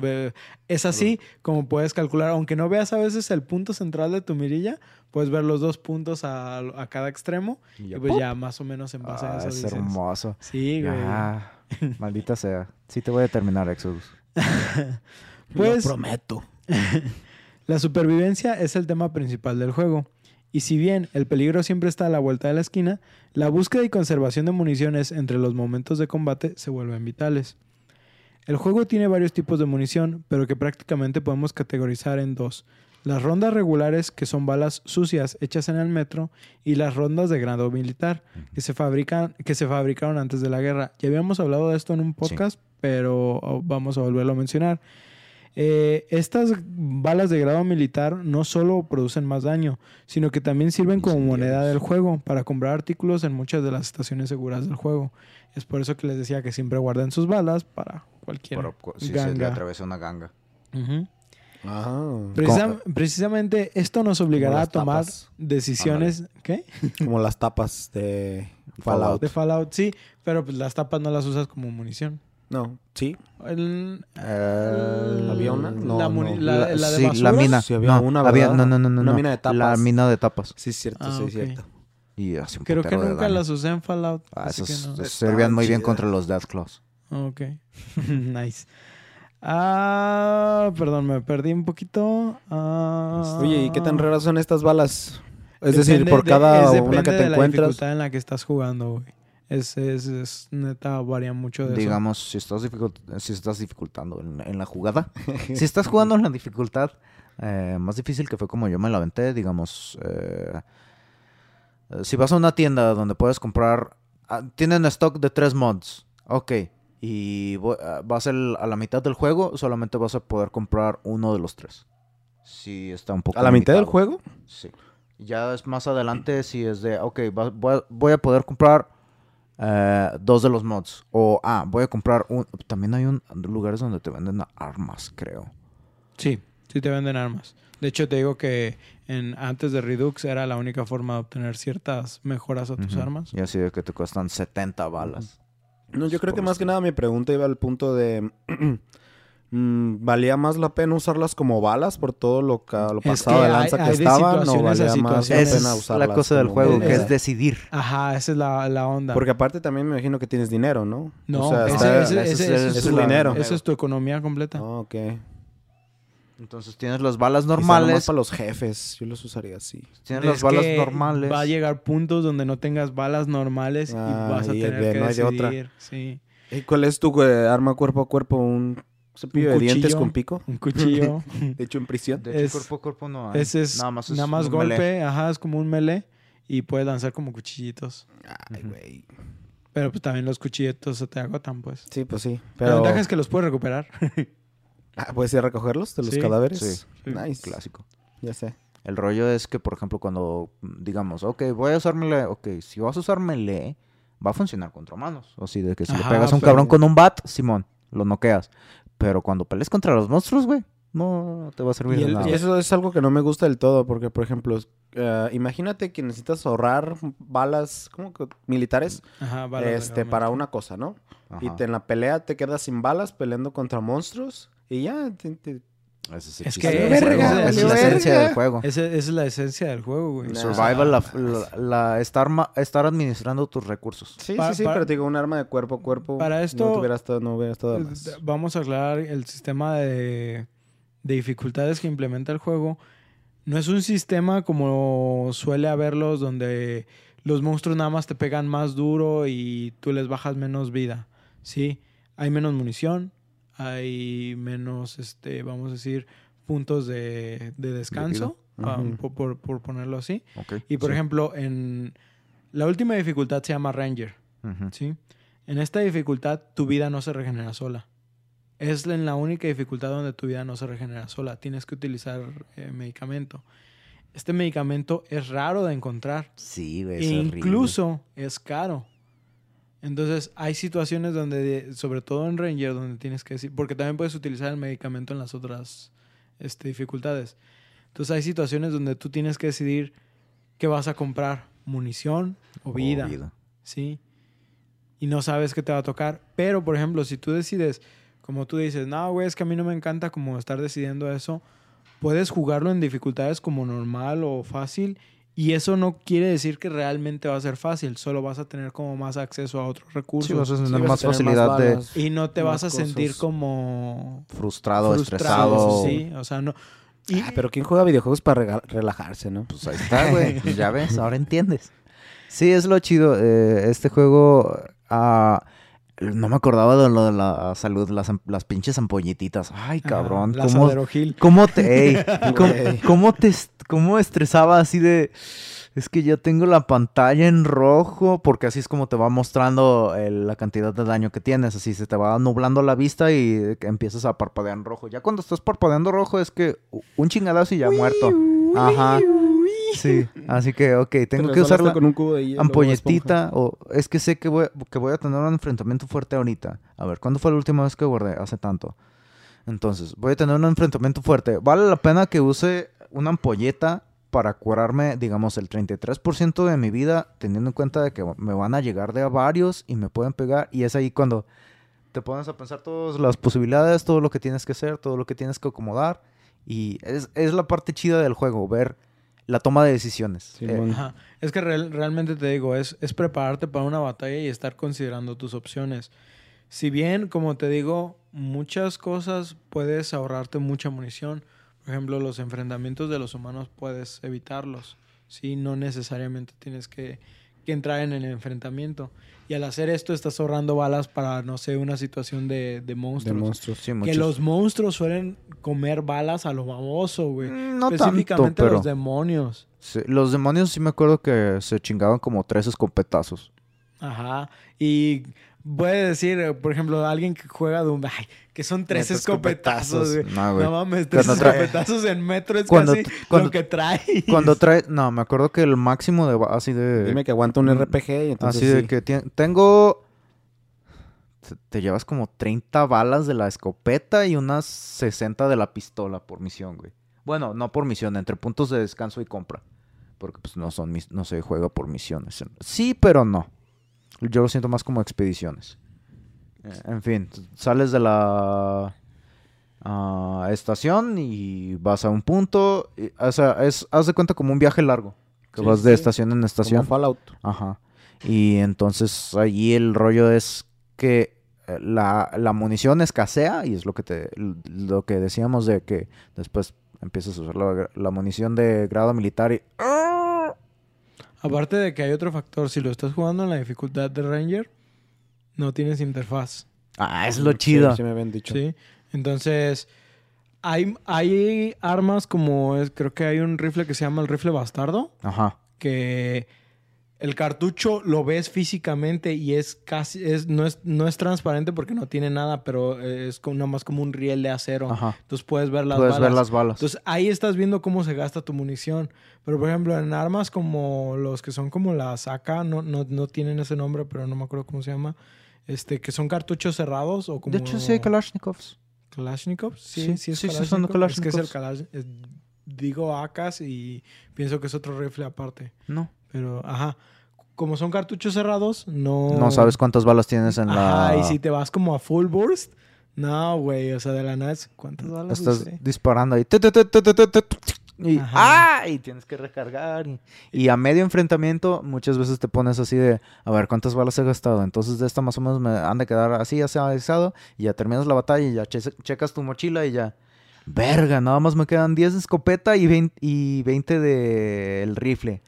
Es así como puedes calcular, aunque no veas a veces el punto central de tu mirilla, puedes ver los dos puntos a, a cada extremo Y pues ¡pum! ya más o menos en base a Ah, eso es dices, hermoso. Sí, güey. Ya, *laughs* maldita sea. Sí te voy a terminar, Exodus. *laughs* Pues- Lo prometo. *laughs* La supervivencia es el tema principal del juego. Y si bien el peligro siempre está a la vuelta de la esquina, la búsqueda y conservación de municiones entre los momentos de combate se vuelven vitales. El juego tiene varios tipos de munición, pero que prácticamente podemos categorizar en dos. Las rondas regulares, que son balas sucias hechas en el metro, y las rondas de grado militar, que se, fabrican, que se fabricaron antes de la guerra. Ya habíamos hablado de esto en un podcast, pero vamos a volverlo a mencionar. Eh, estas balas de grado militar no solo producen más daño, sino que también sirven como moneda del juego para comprar artículos en muchas de las estaciones seguras del juego. Es por eso que les decía que siempre guarden sus balas para cualquier Pero cu- si se le ganga. atravesó una ganga. Ujú. Ah. Precisa- precisamente esto nos obligará a tomar tapas. decisiones. ¿Qué? Como las tapas de Fallout. De Fallout, sí, pero pues las tapas no las usas como munición. No, sí. El- Eh, ¿Había una? No, la, no. la- la de sí, basura. la mina. Sí, había no, una, había- no, no, no, Una no. mina de tapas. La mina de tapas. Sí, es cierto, Ah, sí, es cierto. Y Creo que nunca las usé en Fallout. Ah, así esos, que no. servían muy bien chidas. contra los Death Claws. Ok. *laughs* nice. Ah, perdón, me perdí un poquito. Ah, Oye, ¿y qué tan raras son estas balas? Es decir, por de- cada es una que te de la encuentras. dificultad en la que estás jugando, güey. Es, es, es neta, varía mucho de eso. Digamos, si estás, dificult- si estás dificultando en, en la jugada. *laughs* si estás jugando en la dificultad eh, más difícil que fue como yo me la aventé, digamos. eh, eh, si vas a una tienda donde puedes comprar. ah, tienen stock de tres mods. Ok. Y vo- ah, vas el- a la mitad del juego, solamente vas a poder comprar uno de los tres. Si está un poco. ¿A la mitad del juego? Sí. Ya es más adelante si es de, ok, va- voy, a, voy a poder comprar eh, dos de los mods. O, ah, voy a comprar un... También hay un lugares donde te venden armas, creo. Sí, sí te venden armas. De hecho, te digo que en, antes de Redux era la única forma de obtener ciertas mejoras a tus armas. Y así de que te cuestan 70 balas. No, yo creo que más eso. que nada mi pregunta iba al punto de... *clears throat* mm, ¿Valía más la pena usarlas como balas por todo lo, ca- lo Es pasado que de lanza hay- que hay estaban? ¿O situaciones a valía más la pena es usarlas la cosa del juego, que es decidir. Ajá, esa es la, la onda. Porque aparte también me imagino que tienes dinero, ¿no? no, O sea, ese, está- ese- ese ese- es- es es tu- dinero. Esa es tu economía completa. Ah, ok. Entonces tienes las balas normales. para los jefes. Yo los usaría así. Tienes Es las balas que normales. Va a llegar puntos donde no tengas balas normales Ah, y vas a y tener de- que no otra. decidir. Sí. ¿Y cuál es tu eh, arma cuerpo a cuerpo? ¿Un cepillo Un de dientes cuchillo. con pico? Un cuchillo. *laughs* De hecho, en prisión. De hecho, es- cuerpo a cuerpo no hay. Ese es nada más, es nada más golpe, melee. ajá, es como un melee y puedes lanzar como cuchillitos. Ay, güey. Pero pues también los cuchillitos se te agotan, pues. Sí, pues sí. La Pero... ventaja es que los puedes recuperar. *laughs* Ah, ¿Puedes ir a recogerlos de los Sí, cadáveres? sí. Sí. Nice. Clásico. Ya sé. El rollo es que, por ejemplo, cuando mm, digamos, ok, voy a usar melee, ok, si vas a usar melee, va a funcionar contra humanos. O si de que si Ajá, le pegas a un pero- cabrón con un bat, Simón, lo noqueas. Pero cuando pelees contra los monstruos, güey, no te va a servir Y de el- nada. Y eso es algo que no me gusta del todo, porque, por ejemplo, eh, imagínate que necesitas ahorrar balas ¿cómo que? militares Ajá, balas este, para una cosa, ¿no? Y te- en la pelea te quedas sin balas peleando contra monstruos y ya. te- te- Ese es, que es la esencia del juego. Esa es la esencia del juego, güey. Nah. Survival, la, la- la- estar, ma- estar administrando tus recursos. Sí, Pa- sí, sí, pero te digo, un arma de cuerpo a cuerpo. Para esto- No, hubiera estado, no hubiera estado de Eh, más. Vamos a aclarar el sistema de, de dificultades que implementa el juego. No es un sistema como suele haberlos donde los monstruos nada más te pegan más duro y tú les bajas menos vida. Sí, hay menos munición, hay menos, este, vamos a decir, puntos de, de descanso, Ujú. por, por- por ponerlo así. Y por sí. ejemplo, en la última dificultad se llama Ranger. ¿sí? En esta dificultad tu vida no se regenera sola. Es en la única dificultad donde tu vida no se regenera sola. Tienes que utilizar eh, medicamento. Este medicamento es raro de encontrar. Sí, E es horrible. incluso es caro. Entonces hay situaciones donde, sobre todo en Ranger, donde tienes que decir, porque también puedes utilizar el medicamento en las otras este, dificultades. Entonces hay situaciones donde tú tienes que decidir qué vas a comprar, munición o Oh, vida. ¿sí? Y no sabes qué te va a tocar. Pero, por ejemplo, si tú decides, como tú dices, no, güey, es que a mí no me encanta como estar decidiendo eso, puedes jugarlo en dificultades como normal o fácil. Y eso no quiere decir que realmente va a ser fácil, solo vas a tener como más acceso a otros recursos. Sí, vas a Sí, tener a más tener facilidad de balas. y no te vas a sentir como frustrado, frustrado, estresado. Sí, o sea, no. Y, Ah, pero ¿quién juega videojuegos para relajarse, no? Pues ahí está, güey. ya *laughs* ves, ahora entiendes. Sí, es lo chido. eh, este juego. ah, no me acordaba de lo de la salud, las, las pinches ampolletitas. Ay, cabrón. la ¿Cómo, te. ey, *laughs* cómo, cómo te cómo estresaba así de. Es que ya tengo la pantalla en rojo, porque así es como te va mostrando el- la cantidad de daño que tienes. Así se te va nublando la vista y empiezas a parpadear en rojo. Ya cuando estás parpadeando rojo es que un chingadazo y ya muerto. Ajá. Sí, así que, ok, tengo Te que usar resbalaste la con un cubo de hielo o ampolletita o es que sé que voy, que voy a tener un enfrentamiento fuerte ahorita. A ver, ¿cuándo fue la última vez que guardé? Hace tanto. Entonces, voy a tener un enfrentamiento fuerte. ¿Vale la pena que use una ampolleta para curarme, digamos, el 33% de mi vida, teniendo en cuenta de que me van a llegar de a varios y me pueden pegar? Y es ahí cuando te pones a pensar todas las posibilidades, todo lo que tienes que hacer, todo lo que tienes que acomodar. Y es, es la parte chida del juego, ver la toma de decisiones. Sí, Eh. Ajá. Es que real- realmente te digo, es, es prepararte para una batalla y estar considerando tus opciones. Si bien, como te digo, muchas cosas puedes ahorrarte mucha munición. Por ejemplo, los enfrentamientos de los humanos puedes evitarlos. ¿sí? No necesariamente tienes que, que entrar en el enfrentamiento. Y al hacer esto estás ahorrando balas para, no sé, una situación de, de de monstruos. monstruos. sí, que los monstruos suelen comer balas a lo baboso, güey. Mm, No Específicamente tanto, pero... los demonios. Sí, los demonios sí me acuerdo que se chingaban como tres escopetazos. Ajá. Y puede decir, eh, por ejemplo, alguien que juega Doom, ay, que son tres escopetazos, escopetazos. güey. No, güey. No mames, tres Cuando trae- escopetazos en metro es Cuando- casi cuando- lo que trae. Cuando trae... No, me acuerdo que el máximo de... Así de... Dime que aguanta un Mm, RPG y entonces así de que tengo... te, te llevas como 30 balas de la escopeta y unas 60 de la pistola por misión, güey. Bueno, no por misión, entre puntos de descanso y compra. Porque pues no son mis- no se juega por misiones. Sí, pero no. Yo lo siento más como expediciones. Eh, en fin, sales de la ah, estación y vas a un punto. y- o sea, es, haz de cuenta como un viaje largo. Que Sí, vas de sí. estación en Como estación. Fallout. Ajá. Y entonces allí el rollo es que eh, la, la munición escasea y es lo que te lo que decíamos de que después empiezas a usar la, la munición de grado militar y Aparte de que hay otro factor, si lo estás jugando en la dificultad de Ranger, no tienes interfaz. ah, es lo Sí, chido. Sí, me habían dicho. ¿sí? Entonces, hay, hay armas como, es- creo que hay un rifle que se llama el rifle bastardo, Ajá. que el cartucho lo ves físicamente y es casi, es, no, es, no es transparente porque no tiene nada, pero es como, nada más como un riel de acero. Ajá. Entonces puedes ver las Puedes balas. ver las balas. Entonces ahí estás viendo cómo se gasta tu munición. Pero por ejemplo, en armas como los que son como las AK, no, no, no tienen ese nombre, pero no me acuerdo cómo se llama. Este, que son cartuchos cerrados o como. de hecho sí hay Kalashnikovs. Kalashnikov. Sí, Sí, sí, es sí, son Kalashnikov. Es que es el Kalashnikovs. Kalash... es- Digo AKs y pienso que es otro rifle aparte. No. Pero, ajá. Como son cartuchos cerrados, no. No sabes cuántas balas tienes en la Ajá, y si te vas como a full burst, no, güey. O sea, de la nada, es- ¿cuántas balas estás usé? disparando ahí. Y. ¡ah! tienes que recargar. Y, y a medio enfrentamiento, muchas veces te pones así de, a ver, ¿cuántas balas he gastado? Entonces de esta más o menos me han de quedar así, así avisado. Y ya terminas la batalla y ya che- checas tu mochila y ya. Verga, nada más me quedan 10 de escopeta y 20, y 20 del rifle.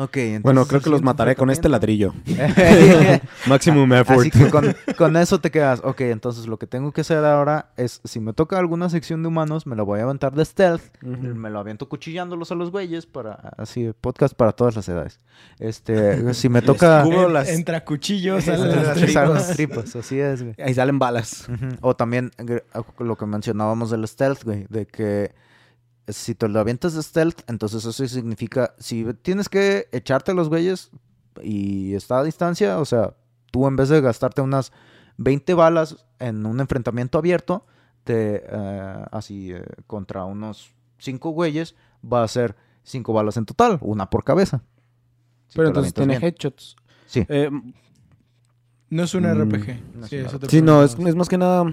Ok, entonces... Bueno, creo que los mataré con este ladrillo. *laughs* Maximum effort. Así que con, con eso te quedas. Ok, entonces lo que tengo que hacer ahora es, si me toca alguna sección de humanos, me la voy a aventar de stealth. Me lo aviento cuchillándolos a los güeyes para, así, podcast para todas las edades. Este, si me toca... Cubro En- las- Entra cuchillos, salen las las tripas. tripas, así es, güey. Ahí salen balas. O también lo que mencionábamos del stealth, güey, de que si te lo avientas de stealth, entonces eso significa, si tienes que echarte a los güeyes y está a distancia, o sea, tú en vez de gastarte unas 20 balas en un enfrentamiento abierto, te, eh, así, eh, contra unos 5 güeyes, va a ser 5 balas en total, una por cabeza. Si Pero entonces tiene bien. headshots. Sí. Eh, No es un Mm, RPG. no es Sí, te sí, no, es, es más que nada...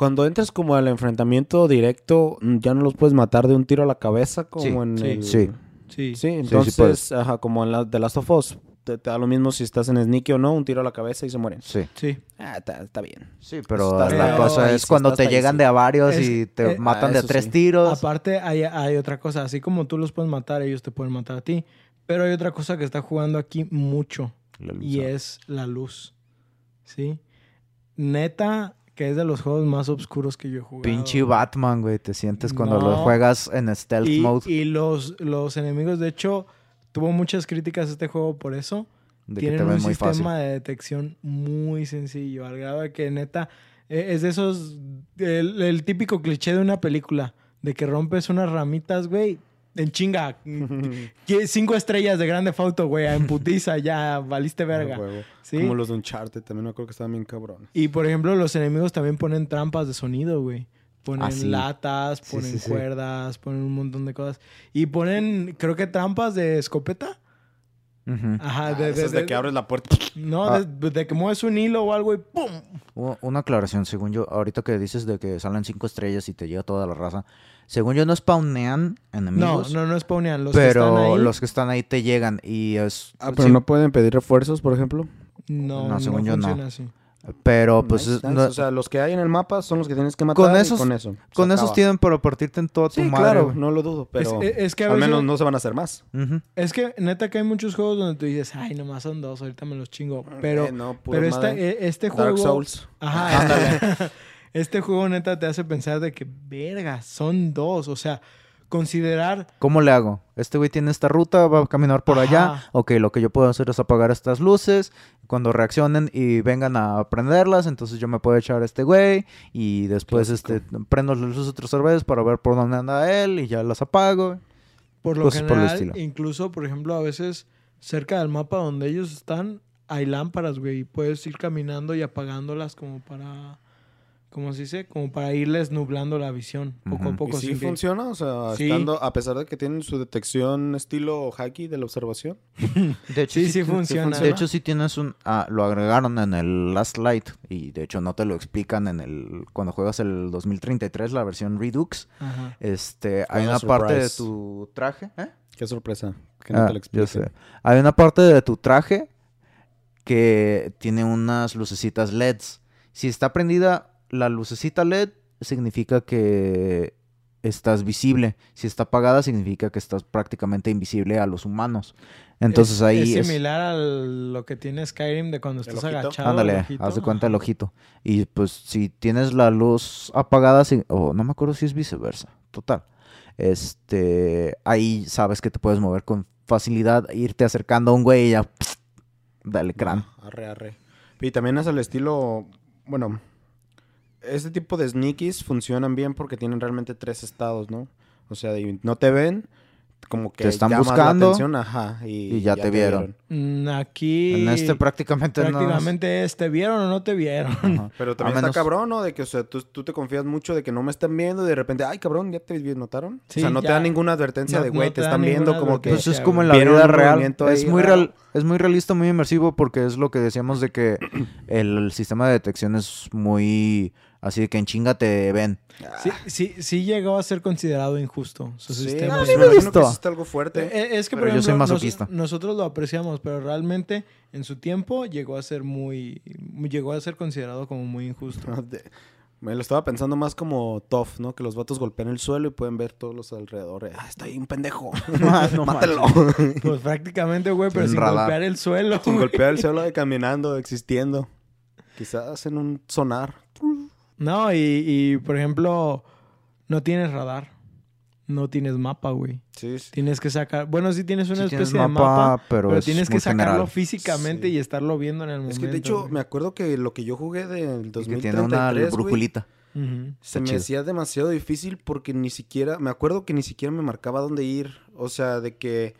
Cuando entras como al enfrentamiento directo, mm, ya no los puedes matar de un tiro a la cabeza como Sí, en sí, el... sí. Sí. Sí, entonces, ajá, como en la de Last of Us. Te, te da lo mismo si estás en sneaky o no, un tiro a la cabeza y se mueren. Sí. Sí. Ah, está, está bien. Sí, pero Está- la cosa es cuando te ahí, llegan de a varios Es- y te eh, matan ah, de tres sí. tiros. Aparte, hay, hay otra cosa. Así como tú los puedes matar, ellos te pueden matar a ti. Pero hay otra cosa que está jugando aquí mucho. Y ah. es la luz. ¿Sí? Neta, que es de los juegos más oscuros que yo he jugado. Pinche Batman, güey. Te sientes cuando lo juegas en stealth y, mode. y los, los enemigos, de hecho, tuvo muchas críticas este juego por eso. de que Tienen te un ven muy fácil. sistema de detección muy sencillo, al grado de que neta eh, es de esos, el, el típico cliché de una película, de que rompes unas ramitas, güey, en chinga. Cinco estrellas de grande foto, güey, en putiza, ya valiste verga. Ah, huevo. ¿sí? Como los de Uncharted, también me acuerdo que estaban bien cabrones. Y por ejemplo, los enemigos también ponen trampas de sonido, güey. Ponen Ah, sí. latas, ponen sí, sí. cuerdas, ponen un montón de cosas. Y ponen, creo que trampas de escopeta. Ajá, Ah, de, que abres la puerta. No, Ah. de, de que mueves un hilo o algo y ¡pum! Una aclaración, según yo, ahorita que dices de que salen cinco estrellas y te llega toda la raza. Según yo, no spawnean No, enemigos. no, no spawnean. Los que están pero ahí, los que están ahí te llegan y es... Ah, pero sí, no pueden pedir refuerzos, por ejemplo. no, no, no, según yo, no. así. Pero pues... Nice, no- O sea, los que hay en el mapa son los que tienes que matar. Con y esos- con eso. con esos tienen para partirte en toda tu Sí, madre. claro, no lo dudo, pero es, es que a al menos no se van a hacer más. Es que neta que hay muchos juegos donde tú dices, ay, nomás son dos, ahorita me los chingo. Pero, Eh, no, pero esta- madre. eh, este Dark juego... Souls. Ajá, *laughs* *laughs* este, juego neta te hace pensar de que, verga, son dos. O sea, considerar ¿Cómo le hago? Este güey tiene esta ruta, va a caminar por allá. Ajá. Ok, lo que yo puedo hacer es apagar estas luces. Cuando reaccionen y vengan a prenderlas, entonces yo me puedo echar a este güey. Y después Clásico. este prendo las luces otras veces para ver por dónde anda él y ya las apago. Por lo Cosas por el general, incluso, por ejemplo, a veces cerca del mapa donde ellos están, hay lámparas, güey, y puedes ir caminando y apagándolas como para, ¿cómo se dice? Como para irles nublando la visión, poco a Ujú. ¿Y poco. sí funciona? O sea, Sí. estando, a pesar de que tienen su detección estilo hacky de la observación. *laughs* De hecho, Sí, sí funciona. De hecho, sí tienes un... ah, lo agregaron en el Last Light y de hecho no te lo explican en el... Cuando juegas el 2033, la versión Redux, Ajá. este, hay una parte de tu traje. ¿eh? Qué sorpresa. Que no Ah, te lo sé. Hay una parte de tu traje que tiene unas lucecitas LEDs. Si está prendida la lucecita LED, significa que estás visible. Si está apagada, significa que estás prácticamente invisible a los humanos. Entonces Es- ahí es es... similar a lo que tiene Skyrim de cuando ¿El estás ojito? agachado. Ándale, haz de cuenta el ojito. Y pues si tienes la luz apagada, si- o no me acuerdo si es viceversa. Total. Este, ahí sabes que te puedes mover con facilidad, irte acercando a un güey y ya, dale crán. Arre, arre. Y también es el estilo, bueno, este tipo de sneakies funcionan bien porque tienen realmente tres estados, ¿no? O sea, y no te ven, como que Te están buscando, atención, ajá, y, y ya te vieron. Mm, Aquí. En este prácticamente no. prácticamente es, ¿te vieron o no te vieron? Ajá. *laughs* Pero también menos- está cabrón, ¿no? De que, o sea, tú, tú te confías mucho de que no me están viendo y de repente, ay, cabrón, ya te notaron. Sí, o sea, no te dan ninguna advertencia No- de, güey, no te te están viendo como que... Pues es como en la vida real. Es ahí muy, real, es muy realista, muy inmersivo porque es lo que decíamos de que el sistema de detección es muy así que en chinga te ven. Sí, sí, sí llegó a ser considerado injusto su Sí, sistema. a mí me que gustó. sí está algo fuerte. Eh, Es que, por Pero yo soy nos- masoquista. nosotros lo apreciamos, pero realmente en su tiempo llegó a ser muy, llegó a ser considerado como muy injusto. *laughs* Me lo estaba pensando más como tough, ¿no? Que los vatos golpean el suelo y pueden ver todos los alrededores. Ah, está ahí un pendejo. *laughs* No *laughs* Mátalo. Pues prácticamente, güey, pero Sin golpear el suelo. Sin güey. golpear el suelo de caminando, existiendo. Quizás en un sonar. No, y, y, por ejemplo, no tienes radar. No tienes mapa, güey. Sí, sí. Tienes que sacar. Bueno, sí tienes una Sí tienes especie de mapa, pero, pero, es tienes que sacarlo general. físicamente Sí. y estarlo viendo en el momento. Es que de hecho, güey. me acuerdo que lo que yo jugué del Y 2033, que tiene una güey, brujulita. Ujú. se me chido. hacía demasiado difícil porque ni siquiera, me acuerdo que ni siquiera me marcaba dónde ir. O sea, de que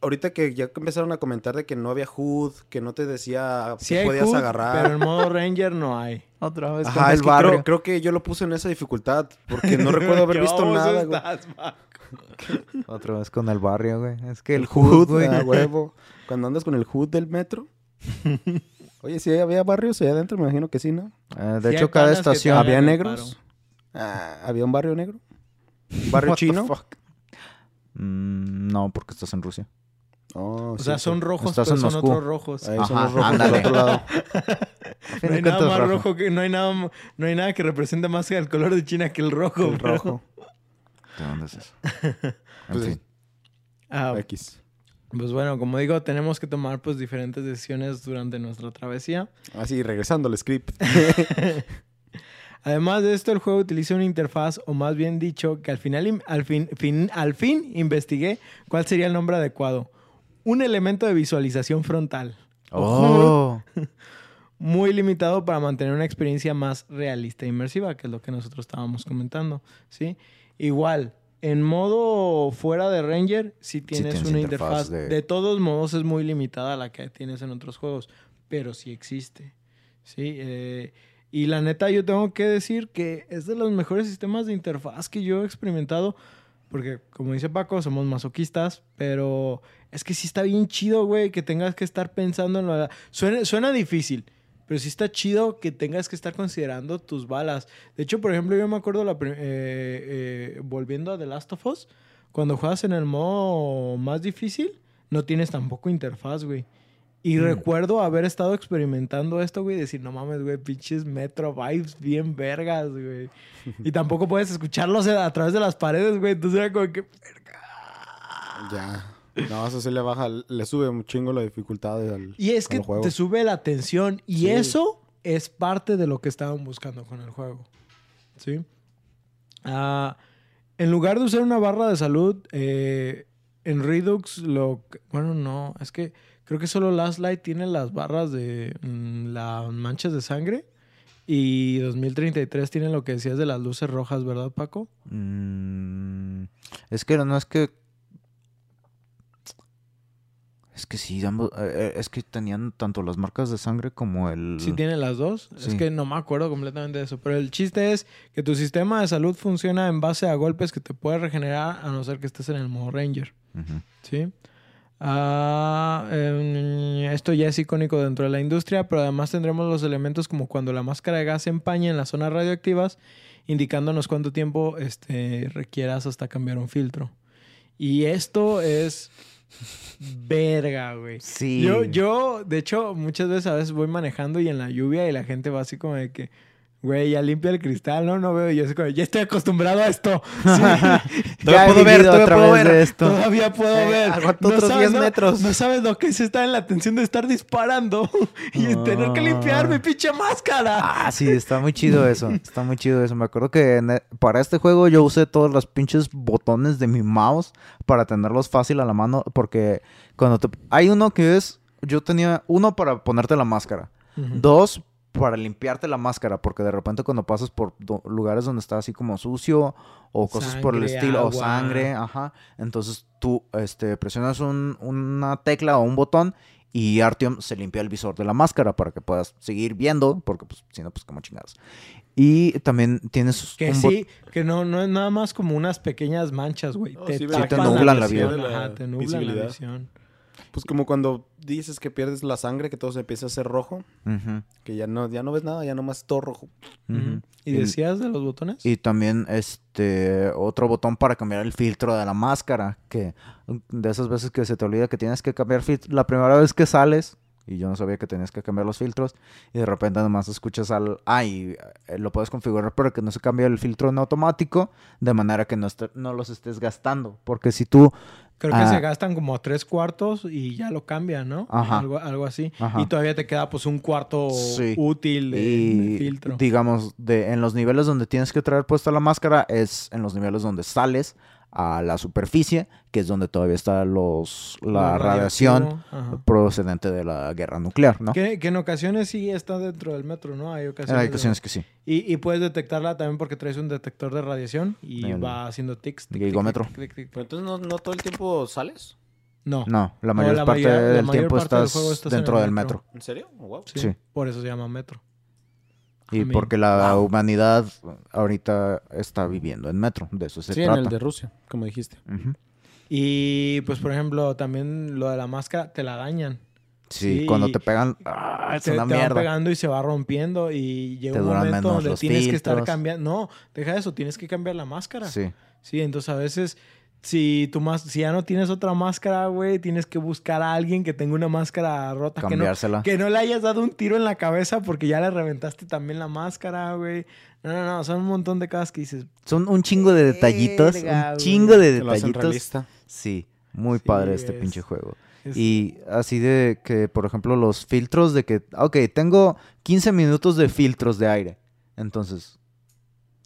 ahorita que ya empezaron a comentar de que no había HUD, que no te decía Sí que podías agarrar. pero en modo Ranger no hay. *laughs* Otra vez Ajá, es que creo, creo que yo lo puse en esa dificultad porque no *laughs* recuerdo haber ¿Qué visto nada, güey. estás? Otra vez con el barrio, güey. Es que el, El hood, HUD, güey. a huevo. Cuando andas con el HUD del metro. *laughs* Oye, si había barrios allá adentro, me imagino que sí, ¿no? Eh, de Sí hecho, cada estación... ¿Había el negros? Ah, ¿Había un barrio negro? ¿Un barrio chino? Mm, no, porque estás en Rusia. Oh, O sea, son rojos, pero son Moscú. otros rojos. Ahí son Ajá, los rojos del ándale. otro lado. *laughs* No hay nada más rojo. rojo que no hay nada no hay nada que represente más el color de China que el rojo. El pero- rojo. ¿De dónde es eso? *laughs* En Pues, fin. Ah, X. pues bueno, como digo, tenemos que tomar pues diferentes decisiones durante nuestra travesía. Así, regresando al script. *laughs* Además de esto, el juego utiliza una interfaz, o más bien dicho, que al final al fin, fin- al fin investigué cuál sería el nombre adecuado. Un elemento de visualización frontal. Oh. *laughs* muy limitado para mantener una experiencia más realista e inmersiva, que es lo que nosotros estábamos comentando, ¿sí? Igual, en modo fuera de Ranger, sí tienes tienes una interfaz interfaz. de- De... todos modos, es muy limitada a la que tienes en otros juegos, pero sí existe, ¿sí? Eh, y la neta, yo tengo que decir que es de los mejores sistemas de interfaz que yo he experimentado, porque como dice Paco, somos masoquistas, pero es que sí está bien chido, güey, que tengas que estar pensando en lo... Suena, suena difícil, pero sí está chido que tengas que estar considerando tus balas. De hecho, por ejemplo, yo me acuerdo, la eh, eh, volviendo a The Last of Us, cuando juegas en el modo más difícil, no tienes tampoco interfaz, güey. Y recuerdo haber estado experimentando esto, güey, decir, no mames, güey, pinches Metro Vibes bien vergas, güey. *laughs* y tampoco puedes escucharlos a través de las paredes, güey. Entonces era como que, Ya. No, eso sí le baja, le sube un chingo la dificultad al, Y es que te sube la tensión y Sí. eso es parte de lo que estaban buscando con el juego. ¿Sí? Ah, en lugar de usar una barra de salud, eh, en Redux lo... que- Bueno, no, es que creo que solo Last Light tiene las barras de mm, las manchas de sangre y 2033 tiene lo que decías de las luces rojas, ¿verdad, Paco? Mm, es que no es que. Es que sí, ambos, eh, eh, es que tenían tanto las marcas de sangre como el... Sí, tiene las dos. Es que no me acuerdo completamente de eso. Pero el chiste es que tu sistema de salud funciona en base a golpes que te puedes regenerar a no ser que estés en el modo Ranger. ¿Sí? Ah, em, esto ya es icónico dentro de la industria, pero además tendremos los elementos como cuando la máscara de gas se empaña en las zonas radioactivas, indicándonos cuánto tiempo este, requieras hasta cambiar un filtro. Y esto es verga, güey. Sí. Yo, yo, de hecho, muchas veces a veces voy manejando y en la lluvia y la gente va así como de que, güey, ya limpia el cristal, no, no veo. Yo ya estoy acostumbrado a esto. *laughs* Sí. He puedo ver, todavía puedo ver. esto. Todavía puedo Eh, ver. aguanto otros sabes, 10 no- metros. No sabes lo que es estar en la tensión de estar disparando *laughs* y tener que limpiar mi pinche máscara. Ah, sí, está muy chido eso. *laughs* Está muy chido eso. Me acuerdo que e- para este juego yo usé todos los pinches botones de mi mouse para tenerlos fácil a la mano. Porque cuando te... Hay uno que es... Yo tenía uno para ponerte la máscara. Dos, para limpiarte la máscara. Porque de repente cuando pasas por do- lugares donde está así como sucio o cosas por el estilo, o sangre, ajá. Entonces tú este, presionas un- una tecla o un botón y Artyom se limpia el visor de la máscara para que puedas seguir viendo, porque pues si no, pues como chingados. Y también tienes Que un bot- sí, que no, no es nada más como unas pequeñas manchas, güey. Te, sí, te nublan la visión, visión. Ajá, te nublan la visión. Pues como cuando dices que pierdes la sangre, que todo se empieza a hacer rojo, que ya no, ya no ves nada, ya nomás todo rojo. ¿Y Y- decías de los botones? Y también este otro botón para cambiar el filtro de la máscara. Que de esas veces que se te olvida que tienes que cambiar filtro. La primera vez que sales, y yo no sabía que tenías que cambiar los filtros, y de repente nomás escuchas al. Ah, y eh, lo puedes configurar para que no se cambie el filtro en automático, de manera que no, esté- no los estés gastando. Porque si tú. Creo que Ah. se gastan como a tres cuartos y ya lo cambian, ¿no? Ajá. Algo, algo así. Ajá. Y todavía te queda pues un cuarto Sí. útil de, de y filtro. digamos, de, en los niveles donde tienes que traer puesta la máscara, es en los niveles donde sales a la superficie, que es donde todavía está los, la radiación ajá. procedente de la guerra nuclear, ¿no? Que, que en ocasiones sí está dentro del metro, ¿no? Hay ocasiones. Hay de- ocasiones que sí. Y, y puedes detectarla también porque traes un detector de radiación y El va haciendo tics. tic, tic, tic. Pero entonces no, no todo el tiempo sales. No. No, la mayor la parte mayor- del mayor tiempo parte estás, dentro el del metro. metro. ¿En serio? Wow. Sí, Sí. Por eso se llama metro. Y porque la humanidad ahorita está viviendo en metro, de eso se Sí, en trata. el de Rusia, como dijiste. Y pues, por ejemplo, también lo de la máscara te la dañan. Sí, Sí, cuando te pegan, ¡ah, es te, una te van mierda. pegando y se va rompiendo y llega Te un momento donde tienes que estar cambiando. No, deja eso, tienes que cambiar la máscara. Sí, Sí. entonces a veces si tu más, si ya no tienes otra máscara, güey, tienes que buscar a alguien que tenga una máscara rota que no, Cambiársela. que no le hayas dado un tiro en la cabeza porque ya le reventaste también la máscara, güey. No, no, no, son un montón de cosas que dices. Son un chingo de detallitos, Verga, un güey. chingo de detallitos. Sí, muy Sí, padre este es- pinche juego. es- Y así de que, por ejemplo, los filtros de que, ok, tengo 15 minutos de filtros de aire. Entonces,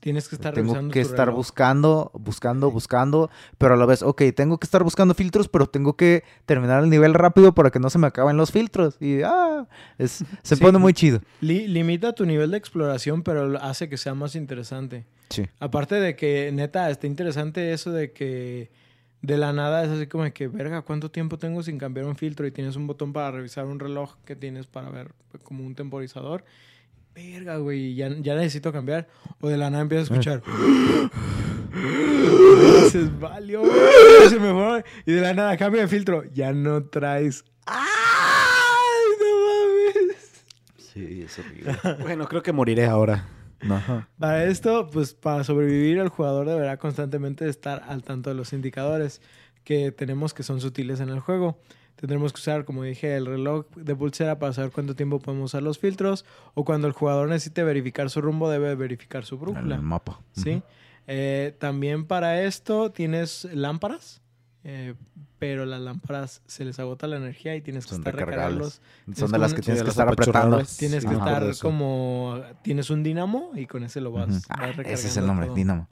tienes que estar tengo que estar reloj. buscando, buscando, buscando, pero a la vez, ok, tengo que estar buscando filtros, pero tengo que terminar el nivel rápido para que no se me acaben los filtros. Y, ah, es, *laughs* se Sí. pone muy chido. Li- limita tu nivel de exploración, pero hace que sea más interesante. Sí. Aparte de que, neta, está interesante eso de que de la nada es así como de que, verga, ¿cuánto tiempo tengo sin cambiar un filtro? Y tienes un botón para revisar un reloj que tienes para ver pues, como un temporizador. Verga, güey, ya, ya necesito cambiar. O de la nada empiezas a escuchar. Y dices, valió, se me fue. Y de la nada cambia de filtro. Ya no traes. ¡Ay, no mames! Sí, es horrible. *laughs* Bueno, creo que moriré ahora. Ajá. Para esto, pues para sobrevivir, el jugador deberá constantemente estar al tanto de los indicadores que tenemos que son sutiles en el juego. Tendremos que usar, como dije, el reloj de pulsera para saber cuánto tiempo podemos usar los filtros. O cuando el jugador necesite verificar su rumbo, debe verificar su brújula. El mapa. ¿sí? Eh, también para esto tienes lámparas, eh, pero las lámparas se les agota la energía y tienes que Son estar recargarlos. Son de las que tienes que estar apretando. Tienes que estar como... Tienes un dinamo y con ese lo vas, vas Ah, ese es el nombre, todo. Dynamo.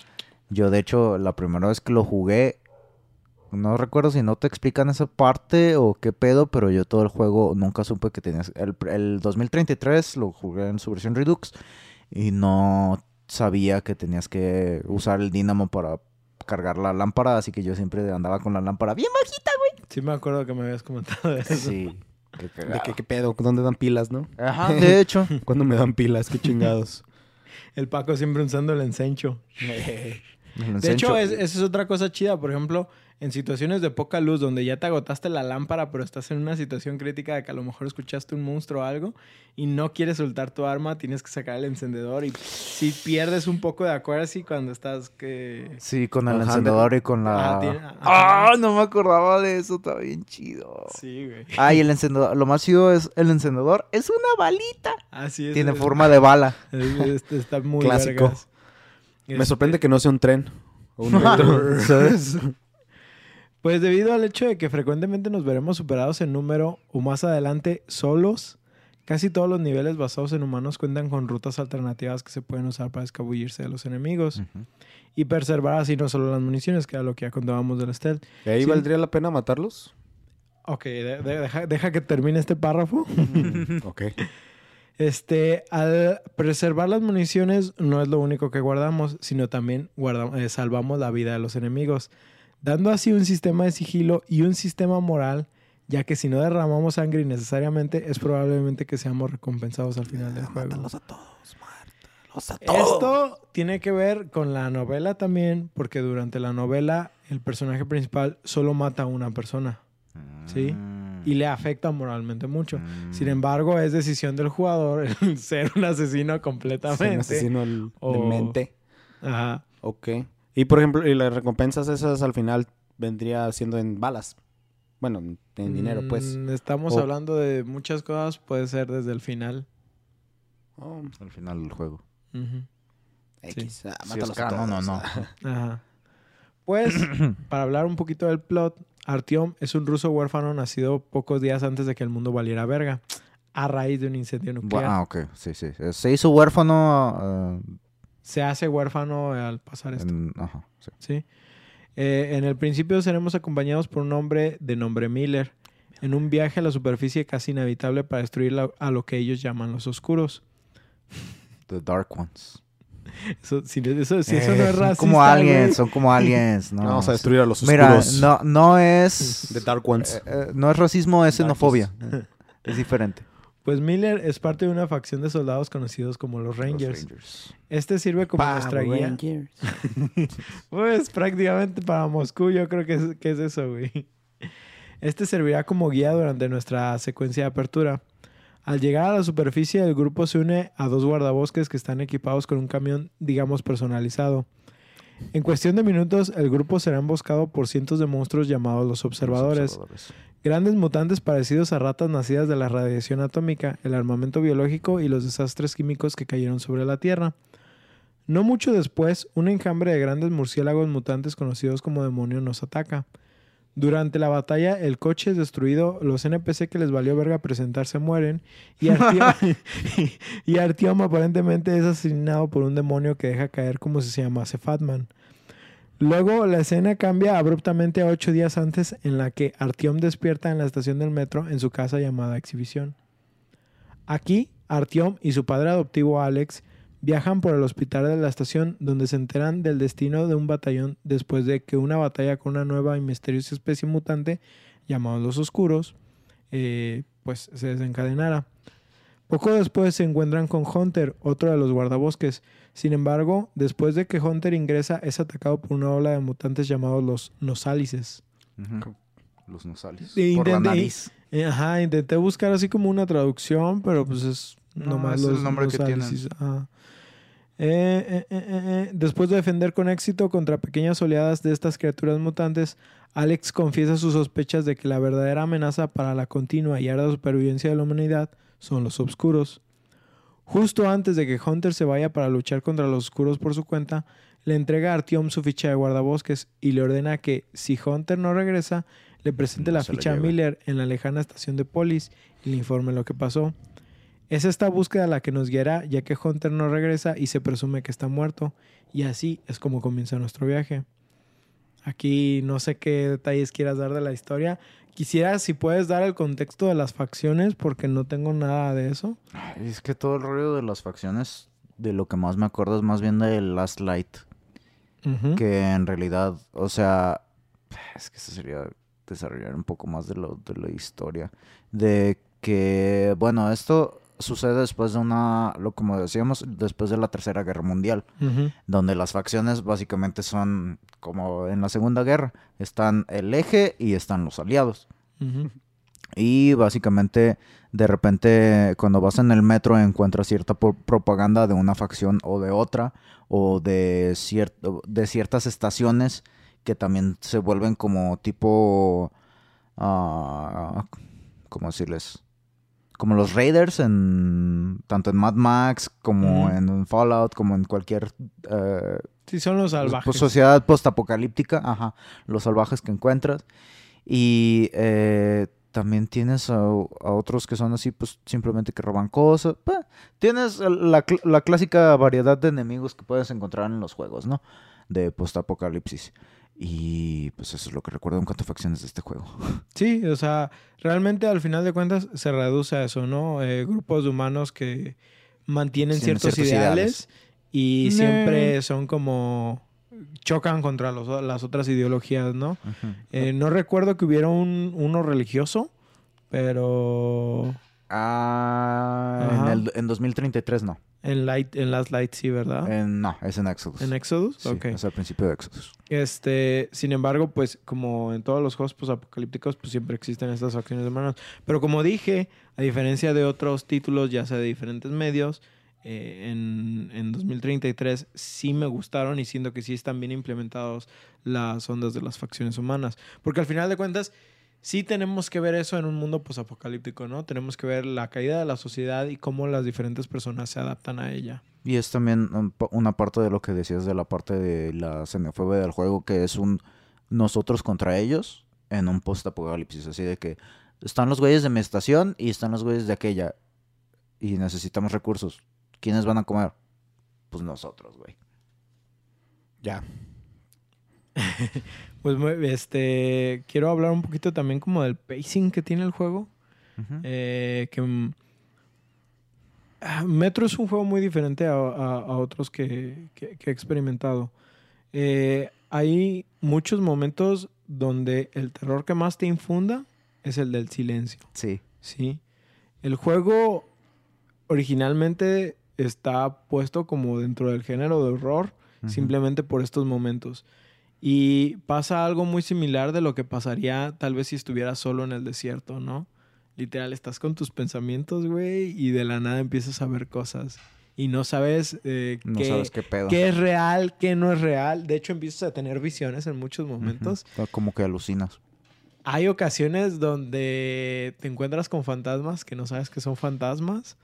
Yo, de hecho, la primera vez que lo jugué, no recuerdo si no te explican esa parte o qué pedo, pero yo todo el juego nunca supe que tenías. El, el 2033 lo jugué en su versión Redux y no sabía que tenías que usar el Dynamo para cargar la lámpara, así que yo siempre andaba con la lámpara bien bajita, güey. Sí me acuerdo que me habías comentado de eso. Sí. Qué ¿De cagado. qué, qué pedo? ¿Dónde dan pilas, no? Ajá, *laughs* de hecho. ¿Cuándo me dan pilas? Qué chingados. *laughs* El Paco siempre usando el lo *laughs* De hecho, es- esa es otra cosa chida. Por ejemplo, en situaciones de poca luz, donde ya te agotaste la lámpara, pero estás en una situación crítica de que a lo mejor escuchaste un monstruo o algo y no quieres soltar tu arma, tienes que sacar el encendedor y si pierdes un poco de accuracy cuando estás que... Sí, con el Ajá, encendedor y con la... Ah, tiene- ajá. ¡Ah! No me acordaba de eso. Está bien chido. Sí, güey. Ah, y el encendedor. Lo más chido es el encendedor. Es una balita. Así es. Tiene es- forma de bala. *laughs* es- es- está muy Clásico. vergas. Me Este, sorprende que no sea un tren. O un metro. *laughs* ¿Sabes? *laughs* Pues debido al hecho de que frecuentemente nos veremos superados en número o más adelante solos, casi todos los niveles basados en humanos cuentan con rutas alternativas que se pueden usar para escabullirse de los enemigos Ujú. y preservar así no solo las municiones, que era lo que ya contábamos del stealth. ¿Y ahí Sí. valdría la pena matarlos? Ok, de- de- deja, deja que termine este párrafo. ok. *laughs* Este, al preservar las municiones no es lo único que guardamos, sino también guarda- eh, salvamos la vida de los enemigos, dando así un sistema de sigilo y un sistema moral, ya que si no derramamos sangre innecesariamente, es probablemente que seamos recompensados al final del juego. Mátalos a todos, mátalos a todos. Esto tiene que ver con la novela también, porque durante la novela el personaje principal solo mata a una persona Sí. Mm. y le afecta moralmente mucho. Mm. Sin embargo, es decisión del jugador *laughs* ser un asesino Es completamente. un asesino O- de mente. Ajá. Ok. Y por ejemplo, y las recompensas esas al final vendría siendo en balas. Bueno, en dinero, pues. Mm, Estamos O- hablando de muchas cosas, puede ser desde el final. Oh, Al final del juego. X. Ah, Si mátalos es a canon o todos. no. *laughs* Ajá. *laughs* Pues, *clears throat* para hablar un poquito del plot, Artyom es un ruso huérfano nacido pocos días antes de que el mundo valiera verga, a raíz de un incendio nuclear. Ah, ok. Sí, sí. Se hizo huérfano. eh, Se hace huérfano al pasar esto. en- Ajá. Sí. ¿sí? Eh, en el principio seremos acompañados por un hombre de nombre Miller, en un viaje a la superficie casi inevitable para destruir la- a lo que ellos llaman los oscuros. The Dark Ones. *laughs* Eso, si, eso, si eso no Eh, es Son racista, como aliens, güey. son como aliens. *laughs* No, Vamos a destruir a los Mira, oscuros. no, no es. The Dark Ones. eh, eh, no es racismo, es xenofobia. Es diferente. Pues Miller es parte de una facción de soldados conocidos como los Los Rangers. Este sirve como nuestra guía. Rangers. *laughs* Pues prácticamente para Moscú, yo creo que es, que es eso, güey. Este servirá como guía durante nuestra secuencia de apertura. Al llegar a la superficie, el grupo se une a dos guardabosques que están equipados con un camión, digamos, personalizado. En cuestión de minutos, el grupo será emboscado por cientos de monstruos llamados los observadores, Los observadores. Grandes mutantes parecidos a ratas nacidas de la radiación atómica, el armamento biológico y los desastres químicos que cayeron sobre la Tierra. No mucho después, un enjambre de grandes murciélagos mutantes conocidos como demonios nos ataca. Durante la batalla, el coche es destruido, los NPC que les valió verga presentarse mueren y Artyom, *laughs* *laughs* y Artyom aparentemente es asesinado por un demonio que deja caer como si se llamase Fatman. Luego la escena cambia abruptamente a ocho días antes en la que Artyom despierta en la estación del metro en su casa llamada Exhibición. Aquí, Artyom y su padre adoptivo Alex viajan por el hospital de la estación donde se enteran del destino de un batallón después de que una batalla con una nueva y misteriosa especie mutante llamados los Oscuros eh, pues se desencadenara. Poco después se encuentran con Hunter, otro de los guardabosques. Sin embargo, después de que Hunter ingresa, es atacado por una ola de mutantes llamados los Nosalices. Los. Y Por la nariz. Eh, Ajá, intenté buscar así como una traducción, pero pues es No, nomás es el los nombre que Nosalices. Eh, eh, eh, eh, eh. Después de defender con éxito contra pequeñas oleadas de estas criaturas mutantes, Alex confiesa sus sospechas de que la verdadera amenaza para la continua y ardua supervivencia de la humanidad son los oscuros. Justo antes de que Hunter se vaya para luchar contra los oscuros por su cuenta, le entrega a Artyom su ficha de guardabosques y le ordena que, si Hunter no regresa, le presente No la ficha a. Miller en la lejana estación de Polis y le informe lo que pasó. Es esta búsqueda la que nos guiará, ya que Hunter no regresa y se presume que está muerto, y así es como comienza nuestro viaje. Aquí no sé qué detalles quieras dar de la historia. Quisiera si puedes dar el contexto de las facciones, porque no tengo nada de eso. Ay, Es que todo el rollo de las facciones, de lo que más me acuerdo es más bien de Last Light. Que en realidad, o sea, es que eso sería desarrollar un poco más de, lo, de la historia. De que, bueno, esto sucede después de una, lo como decíamos, después de la Tercera Guerra Mundial, donde las facciones básicamente son como en la Segunda Guerra. Están el eje y están los aliados. Y básicamente, de repente, cuando vas en el metro encuentras cierta propaganda de una facción o de otra, o de, cierto, de ciertas estaciones que también se vuelven como tipo... ah, ¿Cómo decirles? Como los Raiders, en, tanto en Mad Max como en Fallout, como en cualquier eh, Sí, son los salvajes. pues, sociedad postapocalíptica, ajá, los salvajes que encuentras. Y eh, también tienes a, a otros que son así, pues simplemente que roban cosas. Bah, tienes la, la clásica variedad de enemigos que puedes encontrar en los juegos, ¿no? De postapocalipsis. Y pues eso es lo que recuerdo en cuanto a facciones de este juego. *laughs* Sí, o sea, realmente al final de cuentas se reduce a eso, ¿no? Eh, grupos de humanos que mantienen Tienen ciertos, ciertos ideales, y siempre son como chocan contra los- las otras ideologías, ¿no? Eh, no recuerdo que hubiera un, uno religioso, pero Ah, en, el, en 2033 no. En Light, en las Lights sí, ¿verdad? En- no, es en Exodus. en Exodus, Sí, ok. Es al principio de Exodus. Este, sin embargo, pues como en todos los juegos apocalípticos, pues siempre existen estas facciones de humanos. Pero como dije, a diferencia de otros títulos, ya sea de diferentes medios, eh, en, en 2033 sí me gustaron y siento que sí están bien implementados las ondas de las facciones humanas. Porque al final de cuentas, sí tenemos que ver eso en un mundo posapocalíptico, ¿no? Tenemos que ver la caída de la sociedad y cómo las diferentes personas se adaptan a ella. Y es también una parte de lo que decías de la parte de la xenofobia del juego, que es un nosotros contra ellos en un post-apocalipsis. Así de que están los güeyes de mi estación y están los güeyes de aquella. Y necesitamos recursos. ¿Quiénes van a comer? Pues nosotros, güey. Ya. *laughs* Pues este quiero hablar un poquito también como del pacing que tiene el juego. Eh, que mm, ah, Metro es un juego muy diferente a, a- a otros que, que- que he experimentado. Eh, hay muchos momentos donde el terror que más te infunda es el del silencio. Sí. Sí. El juego originalmente está puesto como dentro del género de horror, simplemente por estos momentos. Y pasa algo muy similar de lo que pasaría tal vez si estuvieras solo en el desierto, ¿no? Literal, estás con tus pensamientos, güey, y de la nada empiezas a ver cosas. Y no sabes, eh, No qué, sabes qué pedo. qué es real, qué no es real. De hecho, empiezas a tener visiones en muchos momentos. Como que alucinas. Hay ocasiones donde te encuentras con fantasmas que no sabes que son fantasmas.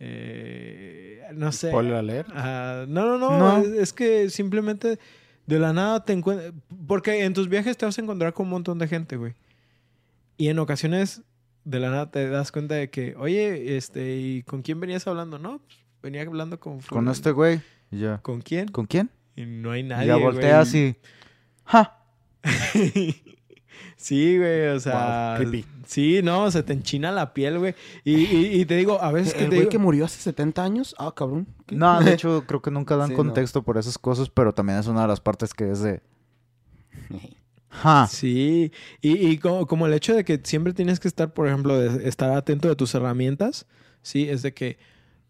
Eh, no sé. Spoiler alert. Ah, no, no, no. No. Es, es que simplemente de la nada te encuentras. Porque en tus viajes te vas a encontrar con un montón de gente, güey. Y en ocasiones de la nada te das cuenta de que, oye, este, ¿y con quién venías hablando? No, pues, venía hablando con. Con fulano". este güey. Ya. ¿Con quién? ¿Con quién? Y no hay nadie. ya volteas güey. y. ¡Ja! *laughs* sí, güey, o sea. Wow, creepy. Sí, no, se te enchina la piel, güey. Y, y- y te digo, a veces que ¿El te güey digo. que murió hace 70 años? Ah, cabrón. ¿Qué? No, de *laughs* hecho, creo que nunca dan Sí, no. contexto por esas cosas, pero también es una de las partes que es de. ¡Ja! Sí, y, y como, como el hecho de que siempre tienes que estar, por ejemplo, de estar atento de tus herramientas, sí, es de que,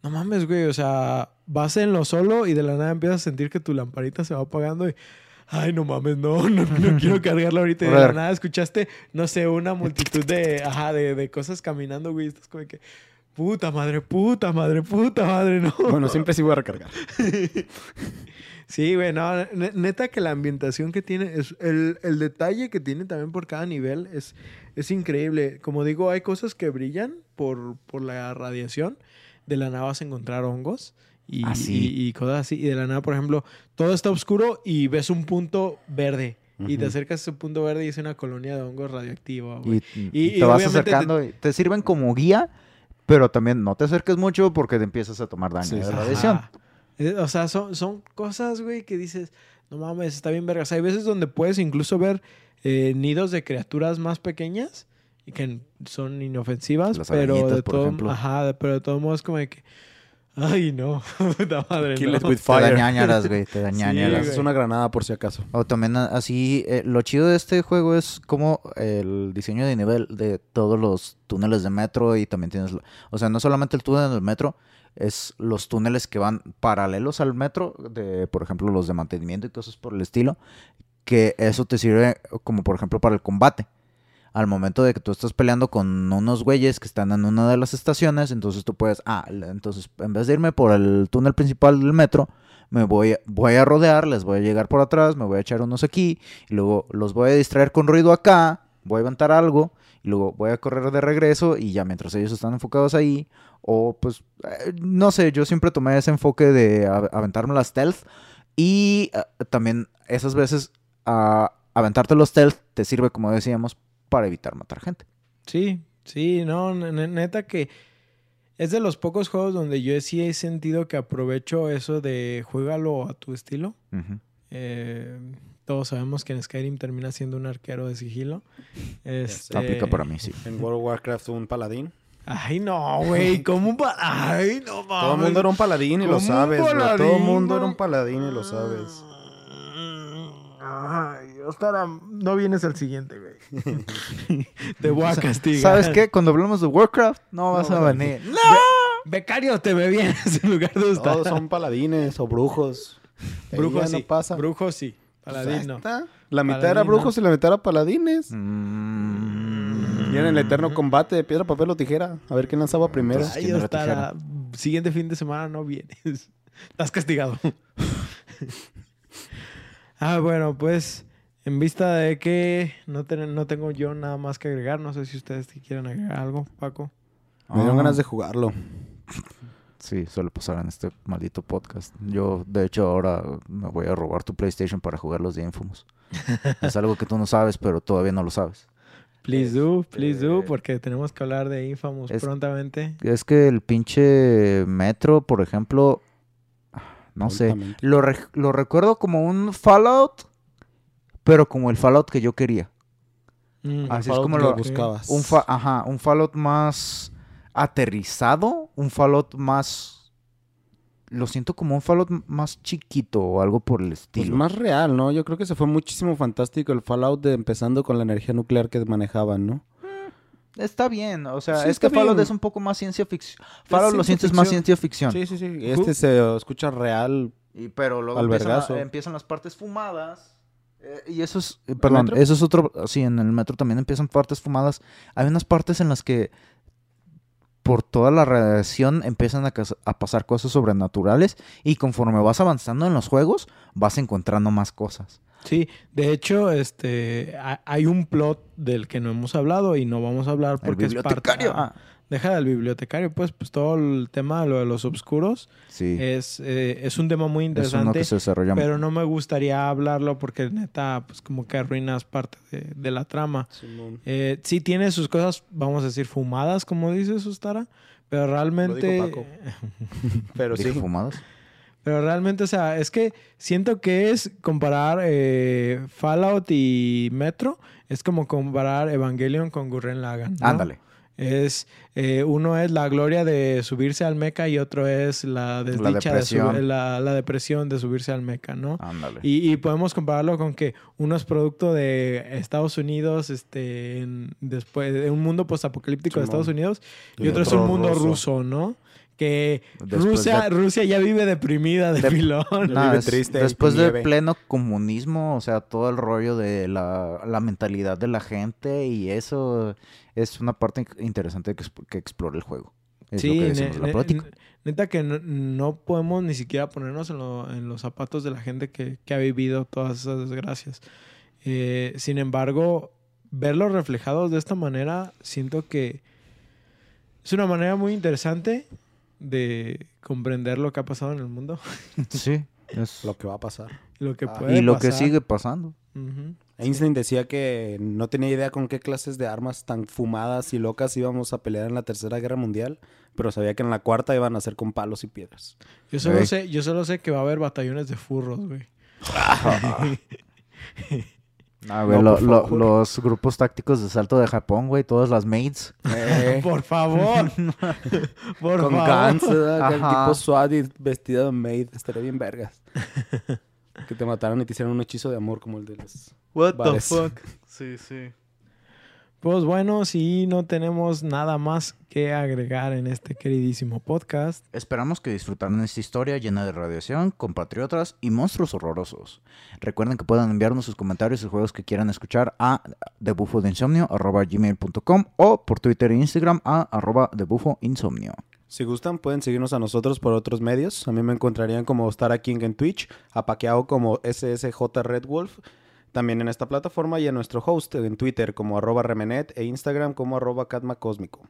no mames, güey, o sea, vas en lo solo y de la nada empiezas a sentir que tu lamparita se va apagando y, ay, no mames, no, *laughs* no, no *laughs* quiero cargarla ahorita. Y de nada escuchaste, no sé, una multitud de, ajá, de, de cosas caminando, güey, estás como que, puta madre, puta madre, puta madre, no. Bueno, siempre sí voy a recargar. *laughs* Sí, güey, no, ne- neta que la ambientación que tiene, es el, el detalle que tiene también por cada nivel es, es increíble. Como digo, hay cosas que brillan por, por la radiación. De la nada vas a encontrar hongos y, Ah, y- y cosas así. Y de la nada, por ejemplo, todo está oscuro y ves un punto verde. Y te acercas a ese punto verde y es una colonia de hongos radioactiva. Y, te vas te- acercando y te sirven como guía, pero también no te acerques mucho porque te empiezas a tomar daño Sí, de radiación. Eh, O sea, son, son cosas, güey, que dices, no mames, está bien vergas. Hay veces donde puedes incluso ver eh, nidos de criaturas más pequeñas y que son inofensivas, Las pero de todo, ajá, pero de todos modos como de que, Ay, no. *laughs* Puta madre, Kill no. it with Te fire. da ñañaras, güey. Te da *laughs* Sí, ñañaras. güey. Es una granada por si acaso. O también a- así, eh, lo chido de este juego es como el diseño de nivel de todos los túneles de metro y también tienes, o sea, no solamente el túnel del metro, es los túneles que van paralelos al metro, de, por ejemplo, los de mantenimiento y cosas por el estilo, que eso te sirve como, por ejemplo, para el combate. Al momento de que tú estás peleando con unos güeyes que están en una de las estaciones, entonces tú puedes, ah, entonces en vez de irme por el túnel principal del metro, me voy, voy a rodear, les voy a llegar por atrás, me voy a echar unos aquí, y luego los voy a distraer con ruido acá, voy a aventar algo, y luego voy a correr de regreso, y ya mientras ellos están enfocados ahí, o pues, eh, no sé, yo siempre tomé ese enfoque de aventarme las stealth, y eh, también esas veces a aventarte los stealth te sirve, como decíamos, para evitar matar gente. Sí, sí, no, ne- ne- neta que es de los pocos juegos donde yo sí he sentido que aprovecho eso de juégalo a tu estilo. Eh, todos sabemos que en Skyrim termina siendo un arquero de sigilo. Este... Aplica para mí, sí. En World of Warcraft un paladín. Ay, no, güey, *laughs* ¿cómo un pa- Ay, no mames. Todo el mundo era un paladín y lo ¿Cómo un sabes, bro. Todo el paladín, mundo era un paladín y lo sabes. Ay, Ostara, no vienes al siguiente, güey. *laughs* Te voy a castigar. ¿Sabes qué? Cuando hablamos de Warcraft, no vas a venir. Becario, te ve bien *laughs* en lugar de Ostara. Todos son paladines o brujos. *laughs* Brujos sí. no pasa. Brujos sí. Pues Paladín ahí no. está. La mitad Paladín era no. brujos y la mitad era paladines. Mm. Y en el eterno combate de piedra, papel o tijera. A ver quién lanzaba primero. Entonces, Ay, ¿quién Ostara, siguiente fin de semana no vienes. Estás castigado. ah, bueno, pues en vista de que no, ten- no tengo yo nada más que agregar, no sé si ustedes quieren agregar algo, Paco. Me dieron Ah. ganas de jugarlo. Sí, suele pasar en este maldito podcast. Yo, de hecho, ahora me voy a robar tu PlayStation para jugar los de Infamous. *laughs* es algo que tú no sabes, pero todavía no lo sabes. Please do, please do, Este- porque tenemos que hablar de Infamous Es- prontamente. Es que el pinche Metro, por ejemplo, no sé, lo, re- lo recuerdo como un Fallout, pero como el Fallout que yo quería. Mm, Así es como lo- buscabas. Un, fa- ajá, un Fallout más aterrizado, un Fallout más... Lo siento como un Fallout más chiquito o algo por el Pues estilo. más real, ¿no? Yo creo que se fue muchísimo fantástico el Fallout de empezando con la energía nuclear que manejaban, ¿no? Está bien, o sea, Sí, este Fallout bien. es un poco más ciencia ficción. Fallout lo sientes más ciencia ficción. Sí, sí, sí. Este se escucha real. Y, pero luego empiezan las partes fumadas. Eh, y eso es, eh, perdón, metro? eso es otro, sí, en el metro también empiezan partes fumadas. Hay unas partes en las que por toda la radiación empiezan a, pasar cosas sobrenaturales y conforme vas avanzando en los juegos vas encontrando más cosas. Sí, de hecho, este, ha- hay un plot del que no hemos hablado y no vamos a hablar porque es parte. ah, deja del bibliotecario, pues, pues todo el tema de lo de los obscuros sí, es, eh, es un tema muy es uno interesante. que se desarrolla Pero no me gustaría hablarlo porque neta, pues como que arruinas parte de, de la trama. Eh, sí tiene sus cosas, vamos a decir, fumadas, como dice Sustara, pero realmente... Paco. *laughs* Pero sí. fumadas. Pero realmente, o sea, es que siento que es comparar eh, Fallout y Metro, es como comparar Evangelion con Gurren Lagann. ¿no? Ándale. Es, eh, uno es la gloria de subirse al mecha y otro es la desdicha de su- depresión. la, la depresión de subirse al mecha, ¿no? Ándale. Y, y podemos compararlo con que uno es producto de Estados Unidos, este, en- después de un mundo postapocalíptico de. Estados Unidos, y, Y otro es un mundo ruso, ruso. ¿no? Que Rusia, de- Rusia ya vive deprimida de, De- pilón. Vive triste después de nieve. pleno comunismo, o sea, todo el rollo de la, la mentalidad de la gente y eso es una parte in- interesante que, que explora el juego. Es lo que decimos, la ne- plática. ne- neta que no, no podemos ni siquiera ponernos en, lo- en los zapatos de la gente que, que ha vivido todas esas desgracias. Eh, sin embargo, verlos reflejados de esta manera, siento que es una manera muy interesante de comprender lo que ha pasado en el mundo. Sí, *laughs* es- Lo que va a pasar. Lo que Ah, puede y lo que sigue pasando. Einstein decía que no tenía idea con qué clases de armas tan fumadas y locas íbamos a pelear en la Tercera Guerra Mundial, pero sabía que en la cuarta iban a ser con palos y piedras. Yo solo sé, yo solo sé que va a haber batallones de furros, güey. *laughs* Ah, güey, No, lo- por lo- favor. los grupos tácticos de salto de Japón, güey, todas las maids. Eh, *laughs* Por favor. *laughs* Por con favor. El tipo SWAT y vestido de maid. Estaría bien vergas. *laughs* que te mataran y te hicieran un hechizo de amor como el de los... What the fuck? *laughs* Sí, sí. Pues bueno, si no tenemos nada más que agregar en este queridísimo podcast. Esperamos que disfrutaran esta historia llena de radiación, compatriotas y monstruos horrorosos. Recuerden que pueden enviarnos sus comentarios y juegos que quieran escuchar a debufodeinsomnio.gmail.com o por Twitter e Instagram a arroba debufoinsomnio. Si gustan, pueden seguirnos a nosotros por otros medios. A mí me encontrarían como Stara King en Twitch, a Paqueado como SSJ Red Wolf, también en esta plataforma y a nuestro host en Twitter como arroba remenet e Instagram como arroba catmacósmico.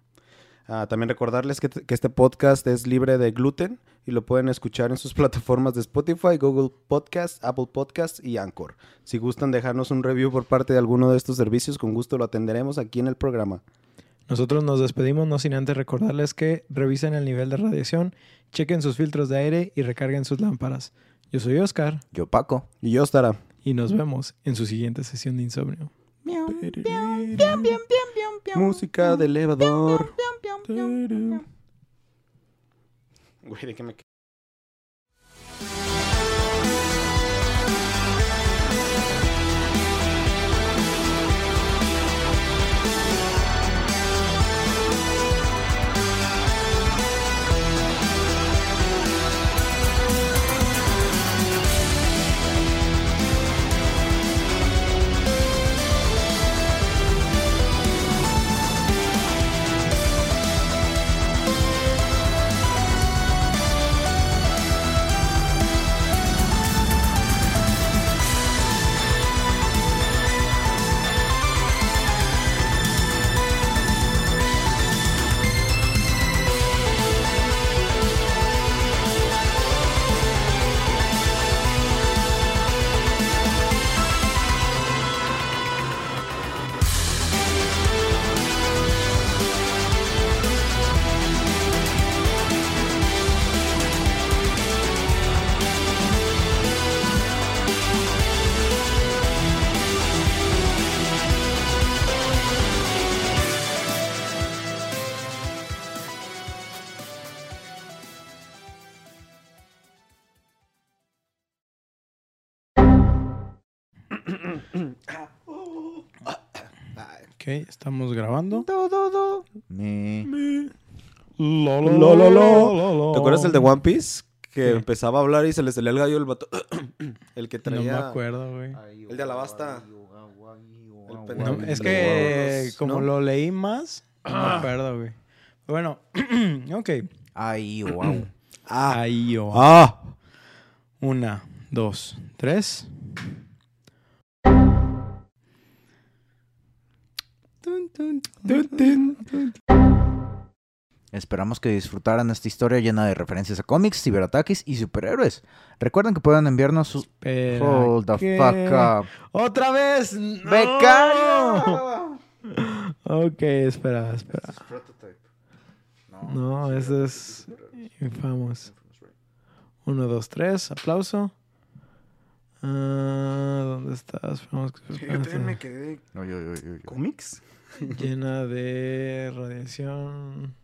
Ah, también recordarles que, que este podcast es libre de gluten y lo pueden escuchar en sus *laughs* plataformas de Spotify, Google Podcast, Apple Podcast y Anchor. Si gustan dejarnos un review por parte de alguno de estos servicios, con gusto lo atenderemos aquí en el programa. Nosotros nos despedimos, no sin antes recordarles que revisen el nivel de radiación, chequen sus filtros de aire y recarguen sus lámparas. Yo soy Oscar Yo, Paco. Y yo estará. y nos vemos en su siguiente sesión de insomnio. Música de elevador. Güey, ¿de qué me Ok, estamos grabando. Mi... Lo, Lo, lo, lo. ¿Te acuerdas el de One Piece? Que ¿Qué? empezaba a hablar y se le salía el gallo el vato. *clears throat* el que No traía. me acuerdo, güey. El de Alabasta. El No, es que los- como ¿no? lo leí más, no me *clears throat* acuerdo, güey. Bueno, *clears throat* ok. Ay, wow. Ah. Ahí o Ah. Una, dos, tres. Esperamos que disfrutaran esta historia llena de referencias a cómics, ciberataques y superhéroes. Recuerden que pueden enviarnos sus... Espera, Hold the fuck up. ¡Otra vez! ¡No! ¡Becario! *laughs* Ok, espera, espera. No, eso es infamos. Uno, dos, tres. Aplauso. Ah, ¿Dónde estás? Vamos, Yo también me quedé. ¿Cómics? *laughs* Llena de radiación.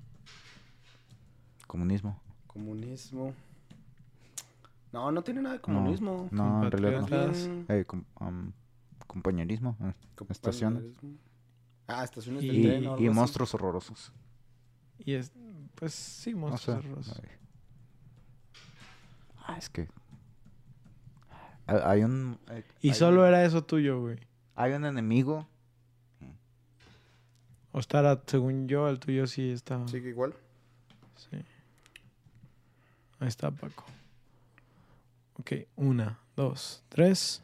Comunismo. Comunismo. No, no tiene nada de comunismo. No, en realidad no. Compatriotas. Mm, Eh, com- um, compañerismo. eh. Estaciones. Ah, estaciones del Y- tren o algo Y así. monstruos horrorosos. Y es. Pues sí, monstruos horrorosos. Ay. Ah, es que... Hay hay un... eh, Y hay solo un- era eso tuyo, güey. Hay un enemigo. O estará, según yo, el tuyo sí está. Sí, que igual. Sí. Ahí está, Paco. Ok, una, dos, tres.